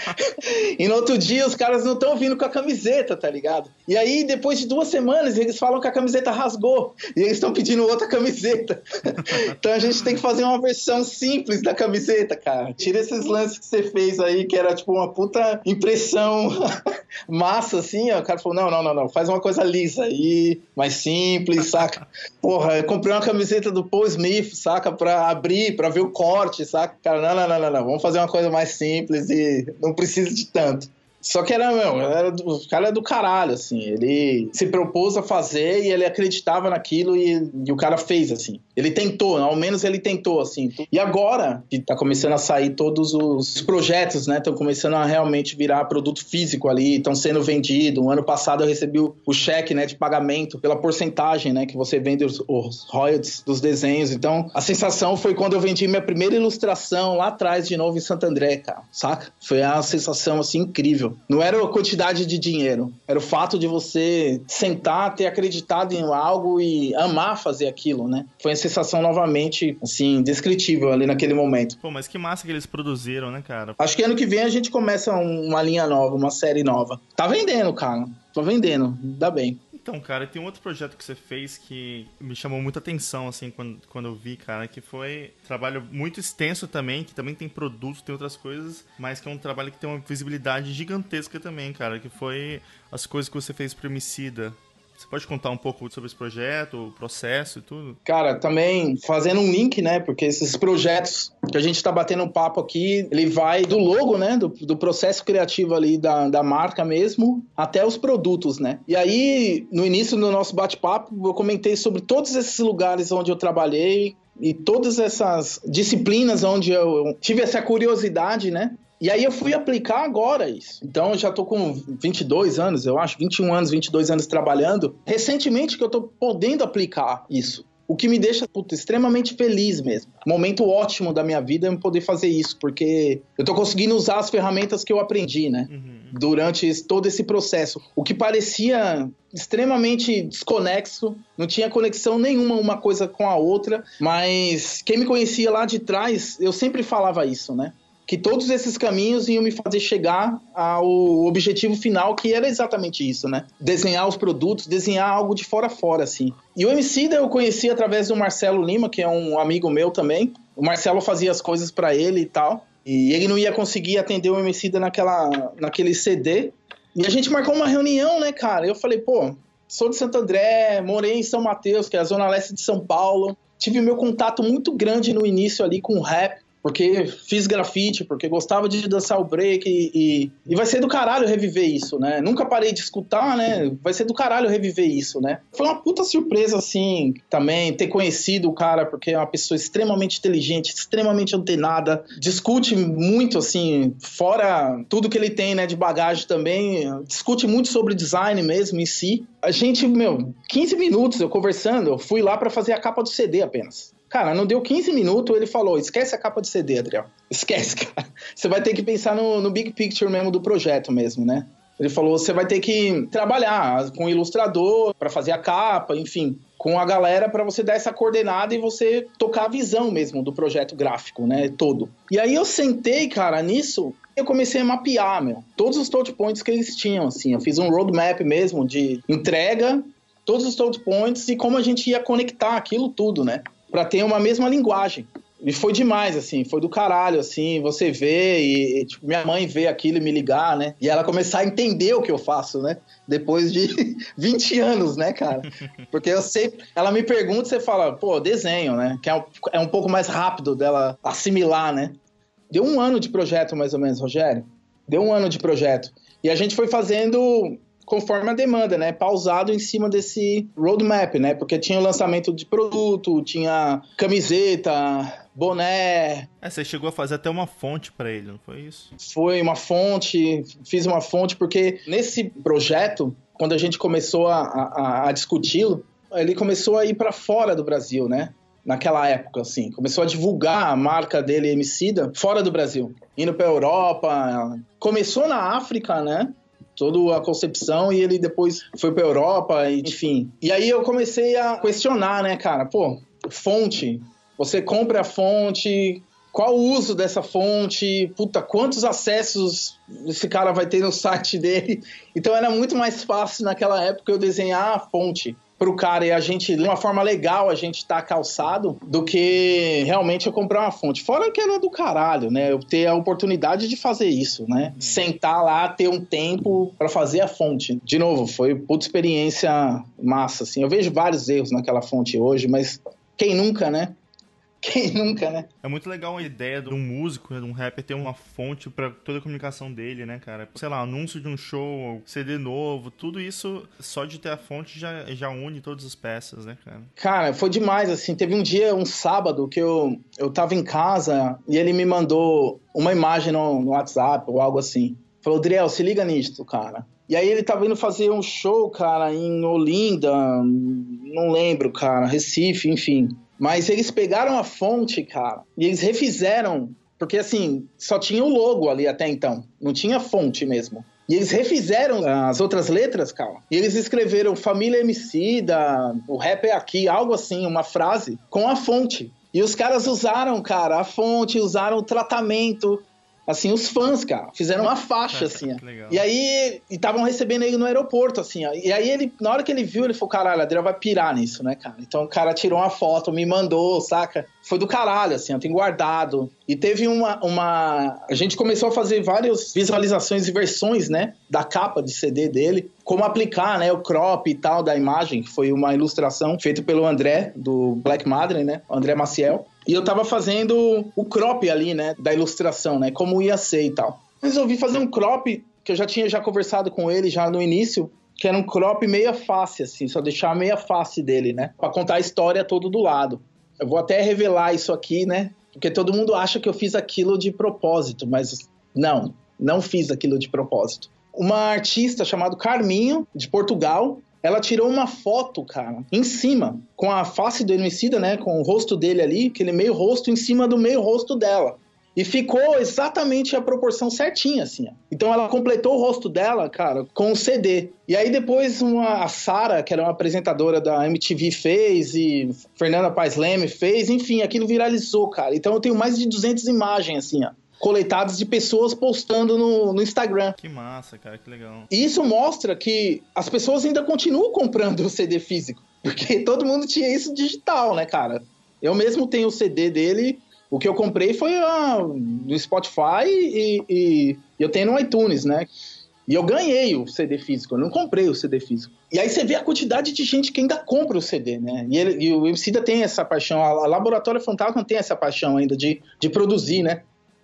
e no outro dia os caras não estão vindo com a camiseta, tá ligado? E aí, depois de duas semanas, eles falam que a camiseta rasgou. E eles estão pedindo outra camiseta. então a gente tem que fazer uma versão simples da camiseta, cara. Tira esses lances que você fez aí, que era tipo uma puta impressão massa, assim. Ó. O cara falou: não, não, não, não. Faz uma coisa lisa aí, mais simples, saca? Porra, eu comprei uma camiseta do Paul Smith, saca? Pra abrir, pra ver o código forte, saca? Cara, não, não, não, não, não, vamos fazer uma coisa mais simples e não precisa de tanto. Só que era, meu, era do, o cara é do caralho, assim. Ele se propôs a fazer e ele acreditava naquilo e, e, o cara fez, assim. Ele tentou, ao menos ele tentou, assim. E agora que tá começando a sair todos os projetos, né? Estão começando a realmente virar produto físico ali, estão sendo vendidos. Um ano passado eu recebi o, o, cheque, né, de pagamento pela porcentagem, né, que você vende os, os royalties dos desenhos. Então, a sensação foi quando eu vendi minha primeira ilustração lá atrás, de novo, em Santo André, cara. Saca? Foi uma sensação, assim, incrível. Não era a quantidade de dinheiro, era o fato de você sentar, ter acreditado em algo e amar fazer aquilo, né? Foi uma sensação novamente, assim, descritível ali naquele momento. Pô, mas que massa que eles produziram, né, cara? Acho que ano que vem a gente começa uma linha nova, uma série nova. Tá vendendo, cara. Tô vendendo, dá bem. Então, cara, tem um outro projeto que você fez que me chamou muita atenção, assim, quando, quando eu vi, cara, que foi um trabalho muito extenso também, que também tem produtos, tem outras coisas, mas que é um trabalho que tem uma visibilidade gigantesca também, cara, que foi as coisas que você fez pro Emicida. Você pode contar um pouco sobre esse projeto, o processo e tudo? Cara, também fazendo um link, né? Porque esses projetos que a gente está batendo um papo aqui, ele vai do logo, né? Do, do processo criativo ali da, da marca mesmo, até os produtos, né? E aí, no início do nosso bate-papo, eu comentei sobre todos esses lugares onde eu trabalhei, e todas essas disciplinas onde eu tive essa curiosidade, né? E aí eu fui aplicar agora isso. Então eu já tô com 22 anos, eu acho, 21 anos, 22 anos trabalhando. Recentemente que eu tô podendo aplicar isso. O que me deixa extremamente feliz mesmo. Momento ótimo da minha vida é poder fazer isso, porque eu tô conseguindo usar as ferramentas que eu aprendi, né? Uhum. Durante esse, todo esse processo. O que parecia extremamente desconexo, não tinha conexão nenhuma uma coisa com a outra, mas quem me conhecia lá de trás, eu sempre falava isso, né? Que todos esses caminhos iam me fazer chegar ao objetivo final, que era exatamente isso, né? Desenhar os produtos, desenhar algo de fora a fora, assim. E o Emicida eu conheci através do Marcelo Lima, que é um amigo meu também. O Marcelo fazia as coisas para ele e tal. E ele não ia conseguir atender o Emicida naquela, naquele CD. E a gente marcou uma reunião, né, cara? Eu falei, pô, sou de Santo André, morei em São Mateus, que é a zona leste de São Paulo. Tive meu contato muito grande no início ali com o rap porque fiz grafite, porque gostava de dançar o break e, e, vai ser do caralho reviver isso, né? Nunca parei de escutar, né? Vai ser do caralho reviver isso, né? Foi uma puta surpresa, assim, também ter conhecido o cara, porque é uma pessoa extremamente inteligente, extremamente antenada, discute muito, assim, fora tudo que ele tem, né, de bagagem também, discute muito sobre design mesmo em si. A gente, meu, 15 minutos eu conversando, eu fui lá para fazer a capa do CD apenas. Cara, não deu 15 minutos, ele falou: esquece a capa de CD, Adriel. Esquece, cara. Você vai ter que pensar no, no big picture mesmo do projeto mesmo, né? Ele falou: você vai ter que trabalhar com o ilustrador para fazer a capa, enfim, com a galera para você dar essa coordenada e você tocar a visão mesmo do projeto gráfico, né? Todo. E aí eu sentei, cara, nisso. Eu comecei a mapear, meu, todos os touch points que eles tinham, assim. Eu fiz um roadmap mesmo de entrega, todos os touch points e como a gente ia conectar aquilo tudo, né? Para ter uma mesma linguagem. E foi demais, assim, foi do caralho, assim, você vê e, tipo, minha mãe vê aquilo e me ligar, né? E ela começar a entender o que eu faço, né? Depois de 20 anos, né, cara? Porque eu sei, ela me pergunta, você fala, pô, desenho, né? Que é um, é um pouco mais rápido dela assimilar, né? Deu um ano de projeto, mais ou menos, Rogério. Deu um ano de projeto. E a gente foi fazendo conforme a demanda, né? Pausado em cima desse roadmap, né? Porque tinha o lançamento de produto, tinha camiseta, boné. É, você chegou a fazer até uma fonte para ele, não foi isso? Foi uma fonte, fiz uma fonte, porque nesse projeto, quando a gente começou a, a, a discuti-lo, ele começou a ir para fora do Brasil, né? Naquela época, assim, começou a divulgar a marca dele, Emicida, fora do Brasil, indo para Europa. Começou na África, né? Toda a concepção e ele depois foi para Europa, enfim. E aí eu comecei a questionar, né, cara? Pô, fonte. Você compra a fonte, qual o uso dessa fonte, puta, quantos acessos esse cara vai ter no site dele. Então era muito mais fácil naquela época eu desenhar a fonte pro cara e a gente, de uma forma legal, a gente tá calçado, do que realmente eu comprar uma fonte. Fora que era do caralho, né? Eu ter a oportunidade de fazer isso, né? Uhum. Sentar lá, ter um tempo para fazer a fonte. De novo, foi puta experiência massa, assim. Eu vejo vários erros naquela fonte hoje, mas quem nunca, né? Quem nunca, né? É muito legal a ideia de um músico, de um rapper, ter uma fonte para toda a comunicação dele, né, cara? Sei lá, anúncio de um show, CD novo, tudo isso, só de ter a fonte já, já une todas as peças, né, cara? Cara, foi demais, assim. Teve um dia, um sábado, que eu, eu tava em casa e ele me mandou uma imagem no, no WhatsApp ou algo assim. Falou, Driel, se liga nisto, cara. E aí ele tava indo fazer um show, cara, em Olinda, não lembro, cara, Recife, enfim. Mas eles pegaram a fonte, cara, e eles refizeram, porque assim, só tinha o logo ali até então, não tinha fonte mesmo. E eles refizeram as outras letras, cara. E eles escreveram Família Emicida, o rap é aqui, algo assim, uma frase, com a fonte. E os caras usaram, cara, a fonte, usaram o tratamento. Assim, os fãs, cara. Fizeram uma faixa, assim. E aí, estavam recebendo ele no aeroporto, assim, ó. E aí ele, na hora que ele viu, ele falou, caralho, a Adriel vai pirar nisso, né, cara? Então o cara tirou uma foto, me mandou, saca? Foi do caralho, assim, eu tenho guardado. E teve uma, uma... A gente começou a fazer várias visualizações e versões, né, da capa de CD dele. Como aplicar, né, o crop e tal da imagem, que foi uma ilustração feita pelo André, do Black Madre, né, o André Maciel. E eu tava fazendo o crop ali, né, da ilustração, né, como ia ser e tal. Resolvi fazer um crop que eu já tinha já conversado com ele já no início, que era um crop meia face, assim, só deixar a meia face dele, né, para contar a história todo do lado. Eu vou até revelar isso aqui, né, porque todo mundo acha que eu fiz aquilo de propósito, mas não, não fiz aquilo de propósito. Uma artista chamada Carminho, de Portugal, ela tirou uma foto, cara, em cima, com a face do Emicida, né, com o rosto dele ali, aquele meio rosto em cima do meio rosto dela. E ficou exatamente a proporção certinha, assim. Então ela completou o rosto dela, cara, com um CD. E aí depois uma, a Sara, que era uma apresentadora da MTV, fez, e Fernanda Paes Leme fez, enfim, aquilo viralizou, cara. Então eu tenho mais de 200 imagens, assim, ó coletados de pessoas postando no, no Instagram. Que massa, cara, que legal. E isso mostra que as pessoas ainda continuam comprando o CD físico, porque todo mundo tinha isso digital, né, cara? Eu mesmo tenho o CD dele, o que eu comprei foi ah, no Spotify e, e, eu tenho no iTunes, né? E eu ganhei o CD físico, eu não comprei o CD físico. E aí você vê a quantidade de gente que ainda compra o CD, né? E, ele, e o MC tem essa paixão, a Laboratório Fantasma tem essa paixão ainda de, de produzir, né?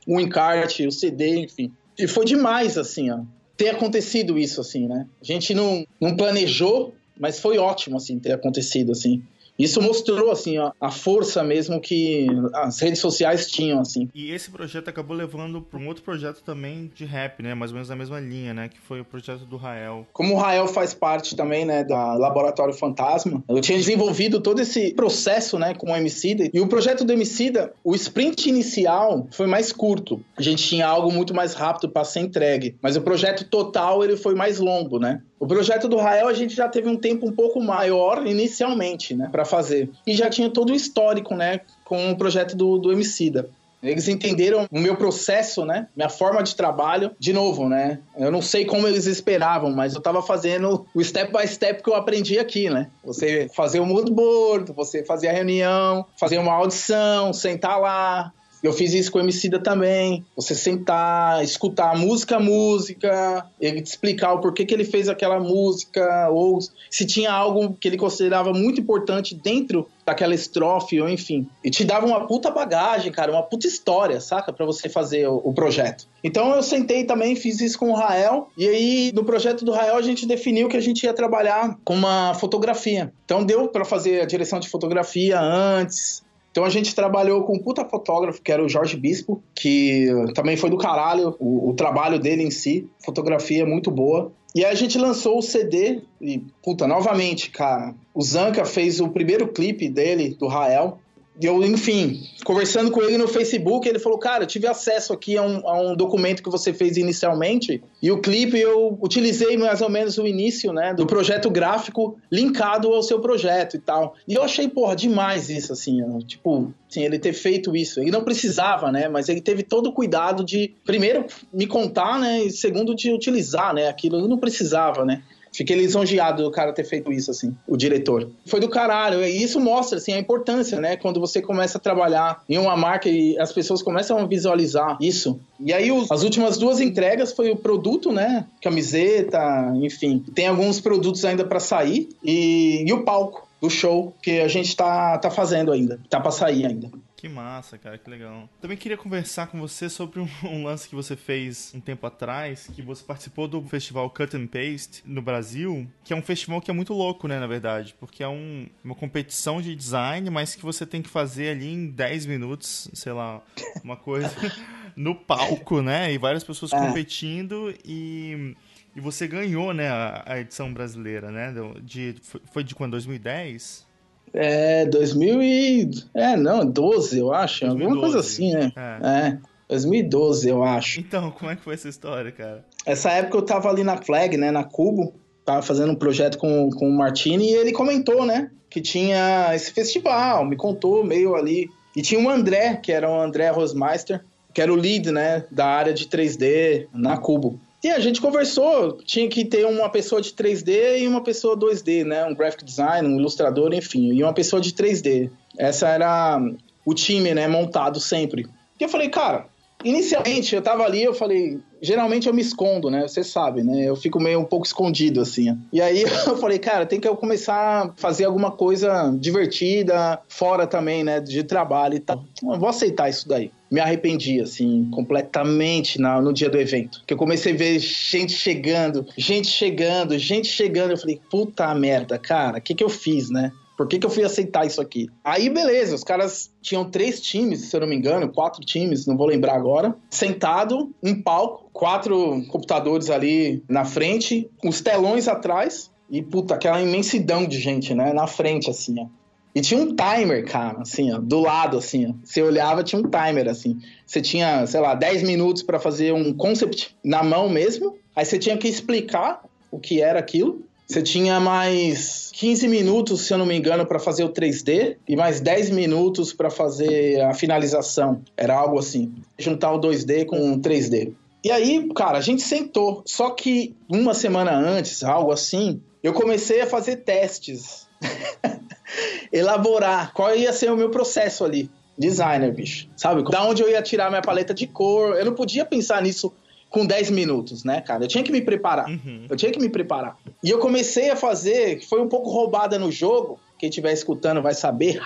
O encarte, o CD, enfim. E foi demais, assim, ó, ter acontecido isso, assim, né? A gente não, não planejou, mas foi ótimo, assim, ter acontecido, assim. Isso mostrou, assim, a, a força mesmo que as redes sociais tinham, assim. E esse projeto acabou levando para um outro projeto também de rap, né? Mais ou menos na mesma linha, né? Que foi o projeto do Rael. Como o Rael faz parte também, né, da Laboratório Fantasma, eu tinha desenvolvido todo esse processo, né, com o Emicida. E o projeto do Emicida, o sprint inicial foi mais curto. A gente tinha algo muito mais rápido para ser entregue. Mas o projeto total, ele foi mais longo, né? O projeto do Rael a gente já teve um tempo um pouco maior inicialmente, né, para fazer. E já tinha todo o histórico, né, com o projeto do, do Emicida. Eles entenderam o meu processo, né? Minha forma de trabalho. De novo, né? Eu não sei como eles esperavam, mas eu tava fazendo o step by step que eu aprendi aqui, né? Você fazer o mood board, você fazer a reunião, fazer uma audição, sentar lá, eu fiz isso com o Emicida também. Você sentar, escutar música a música, ele te explicar o porquê que ele fez aquela música, ou se tinha algo que ele considerava muito importante dentro daquela estrofe, ou enfim. E te dava uma puta bagagem, cara, uma puta história, saca? para você fazer o, o, projeto. Então eu sentei também, fiz isso com o Rael, e aí no projeto do Rael a gente definiu que a gente ia trabalhar com uma fotografia. Então deu para fazer a direção de fotografia antes, então a gente trabalhou com um puta fotógrafo, que era o Jorge Bispo, que também foi do caralho o, o trabalho dele em si. Fotografia muito boa. E aí a gente lançou o CD e, puta, novamente, cara, o Zanca fez o primeiro clipe dele, do Rael, eu, enfim, conversando com ele no Facebook, ele falou: Cara, eu tive acesso aqui a um, a um, documento que você fez inicialmente, e o clipe eu utilizei mais ou menos o início, né, do projeto gráfico linkado ao seu projeto e tal. E eu achei, porra, demais isso, assim, tipo, assim, ele ter feito isso. Ele não precisava, né, mas ele teve todo o cuidado de, primeiro, me contar, né, e segundo, de utilizar, né, aquilo. Ele não precisava, né. Fiquei lisonjeado do cara ter feito isso, assim, o diretor. Foi do caralho. E isso mostra, assim, a importância, né? Quando você começa a trabalhar em uma marca e as pessoas começam a visualizar isso. E aí, os, as últimas duas entregas foi o produto, né? Camiseta, enfim. Tem alguns produtos ainda para sair. E, e o palco do show que a gente tá, tá fazendo ainda. Tá pra sair ainda. Que massa, cara, que legal. Também queria conversar com você sobre um, um, lance que você fez um tempo atrás, que você participou do festival Cut and Paste no Brasil, que é um festival que é muito louco, né, na verdade, porque é um, uma competição de design, mas que você tem que fazer ali em 10 minutos, sei lá, uma coisa no palco, né, e várias pessoas é. competindo e e você ganhou, né, a, a edição brasileira, né? De, foi de quando? 2010? É, 2000 e... É, não, 12, eu acho. 2012. Alguma coisa assim, né? É. é. 2012, eu acho. Então, como é que foi essa história, cara? Essa época eu tava ali na Flag, né, na Cubo, tava fazendo um projeto com, com o Martini e ele comentou, né, que tinha esse festival, me contou meio ali. E tinha o André, que era o André Rosmeister, que era o lead, né, da área de 3D na Cubo. E a gente conversou, tinha que ter uma pessoa de 3D e uma pessoa 2D, né? Um graphic design, um ilustrador, enfim, e uma pessoa de 3D. Essa era o time, né, montado sempre. E eu falei, cara, inicialmente eu tava ali, eu falei, geralmente eu me escondo, né? Você sabe, né? Eu fico meio um pouco escondido, assim. E aí eu falei, cara, tem que eu começar a fazer alguma coisa divertida, fora também, né? De trabalho e tal. Eu vou aceitar isso daí. Me arrependi, assim, completamente na, no dia do evento. Que eu comecei a ver gente chegando, gente chegando, gente chegando. Eu falei, puta merda, cara, o que que eu fiz, né? Por que, que eu fui aceitar isso aqui? Aí, beleza, os caras tinham três times, se eu não me engano, quatro times, não vou lembrar agora, sentado, um palco, quatro computadores ali na frente, os telões atrás, e puta, aquela imensidão de gente, né, na frente, assim, ó. E tinha um timer, cara, assim, ó, do lado, assim, ó. Você olhava, tinha um timer, assim. Você tinha, sei lá, 10 minutos para fazer um concept na mão mesmo. Aí você tinha que explicar o que era aquilo. Você tinha mais 15 minutos, se eu não me engano, para fazer o 3D e mais 10 minutos para fazer a finalização. Era algo assim. Juntar o 2D com o 3D. E aí, cara, a gente sentou. Só que uma semana antes, algo assim, eu comecei a fazer testes. Elaborar qual ia ser o meu processo ali. Designer, bicho. Sabe? Da onde eu ia tirar minha paleta de cor. Eu não podia pensar nisso com 10 minutos, né, cara? Eu tinha que me preparar. Uhum. Eu tinha que me preparar. E eu comecei a fazer, foi um pouco roubada no jogo. Quem estiver escutando vai saber.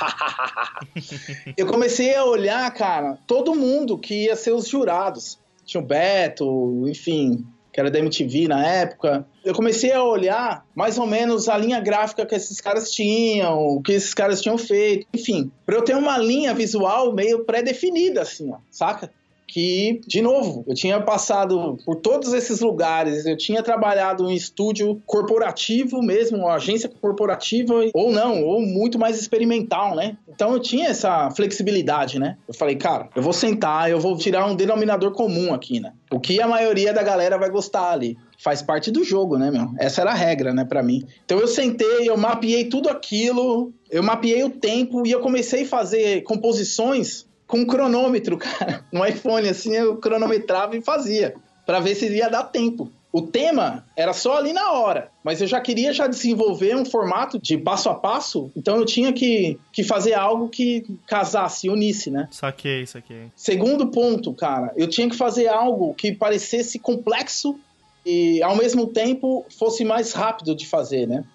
eu comecei a olhar, cara, todo mundo que ia ser os jurados. Tinha o Beto, enfim, que era da MTV na época. Eu comecei a olhar mais ou menos a linha gráfica que esses caras tinham, o que esses caras tinham feito, enfim, para eu ter uma linha visual meio pré-definida, assim, ó, saca? Que, de novo, eu tinha passado por todos esses lugares, eu tinha trabalhado em estúdio corporativo mesmo, uma agência corporativa, ou não, ou muito mais experimental, né? Então eu tinha essa flexibilidade, né? Eu falei, cara, eu vou sentar, eu vou tirar um denominador comum aqui, né? O que a maioria da galera vai gostar ali faz parte do jogo, né, meu? Essa era a regra, né, para mim. Então eu sentei, eu mapeei tudo aquilo, eu mapeei o tempo e eu comecei a fazer composições com um cronômetro, cara. No iPhone, assim, eu cronometrava e fazia, para ver se ia dar tempo. O tema era só ali na hora, mas eu já queria já desenvolver um formato de passo a passo, então eu tinha que, que fazer algo que casasse, unisse, né? Saquei, saquei. Segundo ponto, cara, eu tinha que fazer algo que parecesse complexo e ao mesmo tempo fosse mais rápido de fazer, né?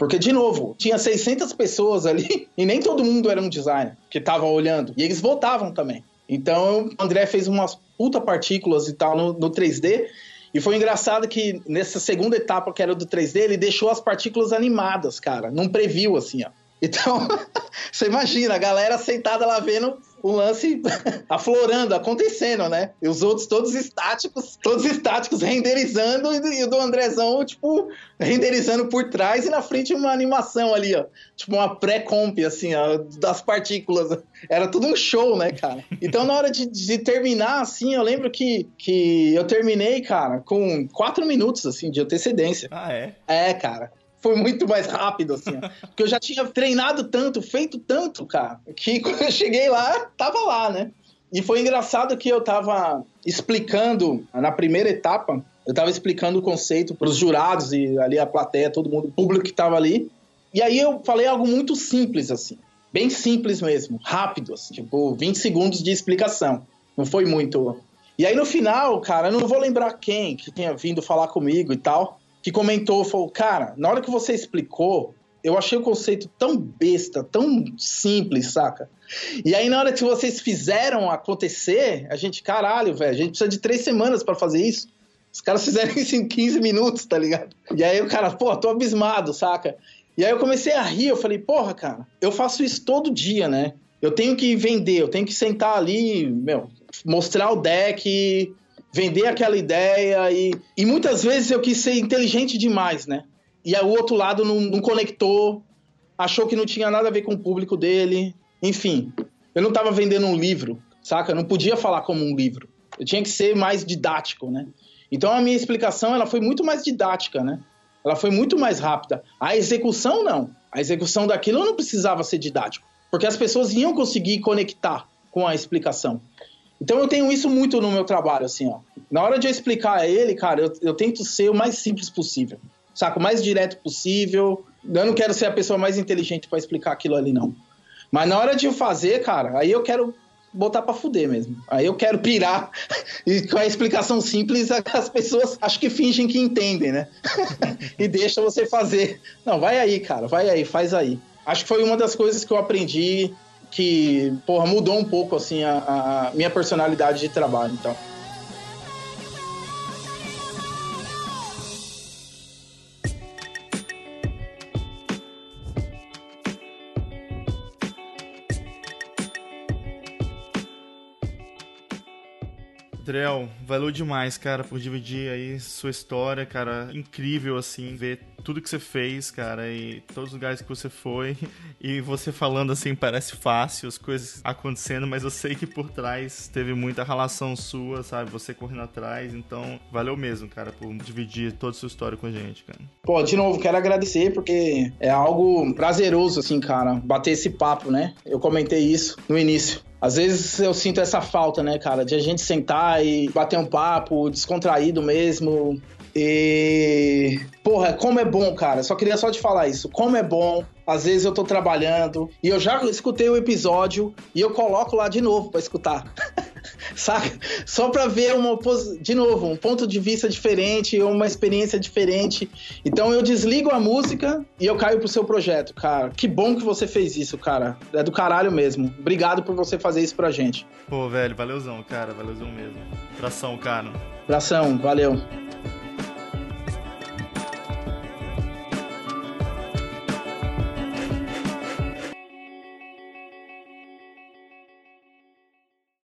Porque, de novo, tinha 600 pessoas ali e nem todo mundo era um designer que estava olhando. E eles votavam também. Então, o André fez umas puta partículas e tal no, no 3D. E foi engraçado que nessa segunda etapa, que era do 3D, ele deixou as partículas animadas, cara. Não previu, assim, ó. Então, você imagina, a galera sentada lá vendo o lance aflorando, acontecendo, né? E os outros todos estáticos, todos estáticos renderizando e o do Andrezão, tipo, renderizando por trás e na frente uma animação ali, ó. Tipo uma pré-comp, assim, ó, das partículas. Era tudo um show, né, cara? Então, na hora de, de, terminar, assim, eu lembro que, que eu terminei, cara, com quatro minutos, assim, de antecedência. Ah, é? É, cara foi muito mais rápido, assim. Porque eu já tinha treinado tanto, feito tanto, cara, que quando eu cheguei lá, tava lá, né? E foi engraçado que eu tava explicando, na primeira etapa, eu tava explicando o conceito para os jurados e ali a plateia, todo mundo, o público que tava ali. E aí eu falei algo muito simples, assim. Bem simples mesmo, rápido, assim, tipo 20 segundos de explicação. Não foi muito. E aí no final, cara, eu não vou lembrar quem que tinha vindo falar comigo e tal que comentou, falou, cara, na hora que você explicou, eu achei o conceito tão besta, tão simples, saca? E aí, na hora que vocês fizeram acontecer, a gente, caralho, velho, a gente precisa de três semanas para fazer isso. Os caras fizeram isso em 15 minutos, tá ligado? E aí o cara, pô, tô abismado, saca? E aí eu comecei a rir, eu falei, porra, cara, eu faço isso todo dia, né? Eu tenho que vender, eu tenho que sentar ali, meu, mostrar o deck, vender aquela ideia e, e muitas vezes eu quis ser inteligente demais, né? E o outro lado não, não conectou, achou que não tinha nada a ver com o público dele, enfim. Eu não estava vendendo um livro, saca? Eu não podia falar como um livro. Eu tinha que ser mais didático, né? Então a minha explicação ela foi muito mais didática, né? Ela foi muito mais rápida. A execução não. A execução daquilo não precisava ser didático, porque as pessoas iam conseguir conectar com a explicação. Então eu tenho isso muito no meu trabalho, assim, ó. Na hora de eu explicar a ele, cara, eu, eu tento ser o mais simples possível. Saca? O mais direto possível. Eu não quero ser a pessoa mais inteligente para explicar aquilo ali, não. Mas na hora de eu fazer, cara, aí eu quero botar pra fuder mesmo. Aí eu quero pirar. E com a explicação simples, as pessoas acho que fingem que entendem, né? e deixa você fazer. Não, vai aí, cara, vai aí, faz aí. Acho que foi uma das coisas que eu aprendi que, porra, mudou um pouco, assim, a, a minha personalidade de trabalho, então. Adriel, valeu demais, cara, por dividir aí sua história, cara. Incrível, assim, ver tudo que você fez, cara, e todos os lugares que você foi. E você falando assim, parece fácil, as coisas acontecendo, mas eu sei que por trás teve muita relação sua, sabe? Você correndo atrás. Então, valeu mesmo, cara, por dividir toda a sua história com a gente, cara. Pô, de novo, quero agradecer, porque é algo prazeroso, assim, cara, bater esse papo, né? Eu comentei isso no início. Às vezes eu sinto essa falta, né, cara, de a gente sentar e bater um papo descontraído mesmo. E. Porra, como é bom, cara. Só queria só te falar isso. Como é bom. Às vezes eu tô trabalhando e eu já escutei o episódio e eu coloco lá de novo para escutar. Saca? Só pra ver uma de novo, um ponto de vista diferente, uma experiência diferente. Então eu desligo a música e eu caio pro seu projeto, cara. Que bom que você fez isso, cara. É do caralho mesmo. Obrigado por você fazer isso pra gente. Pô, velho, valeuzão, cara. Valeuzão mesmo. Abração, cara. Abração, valeu.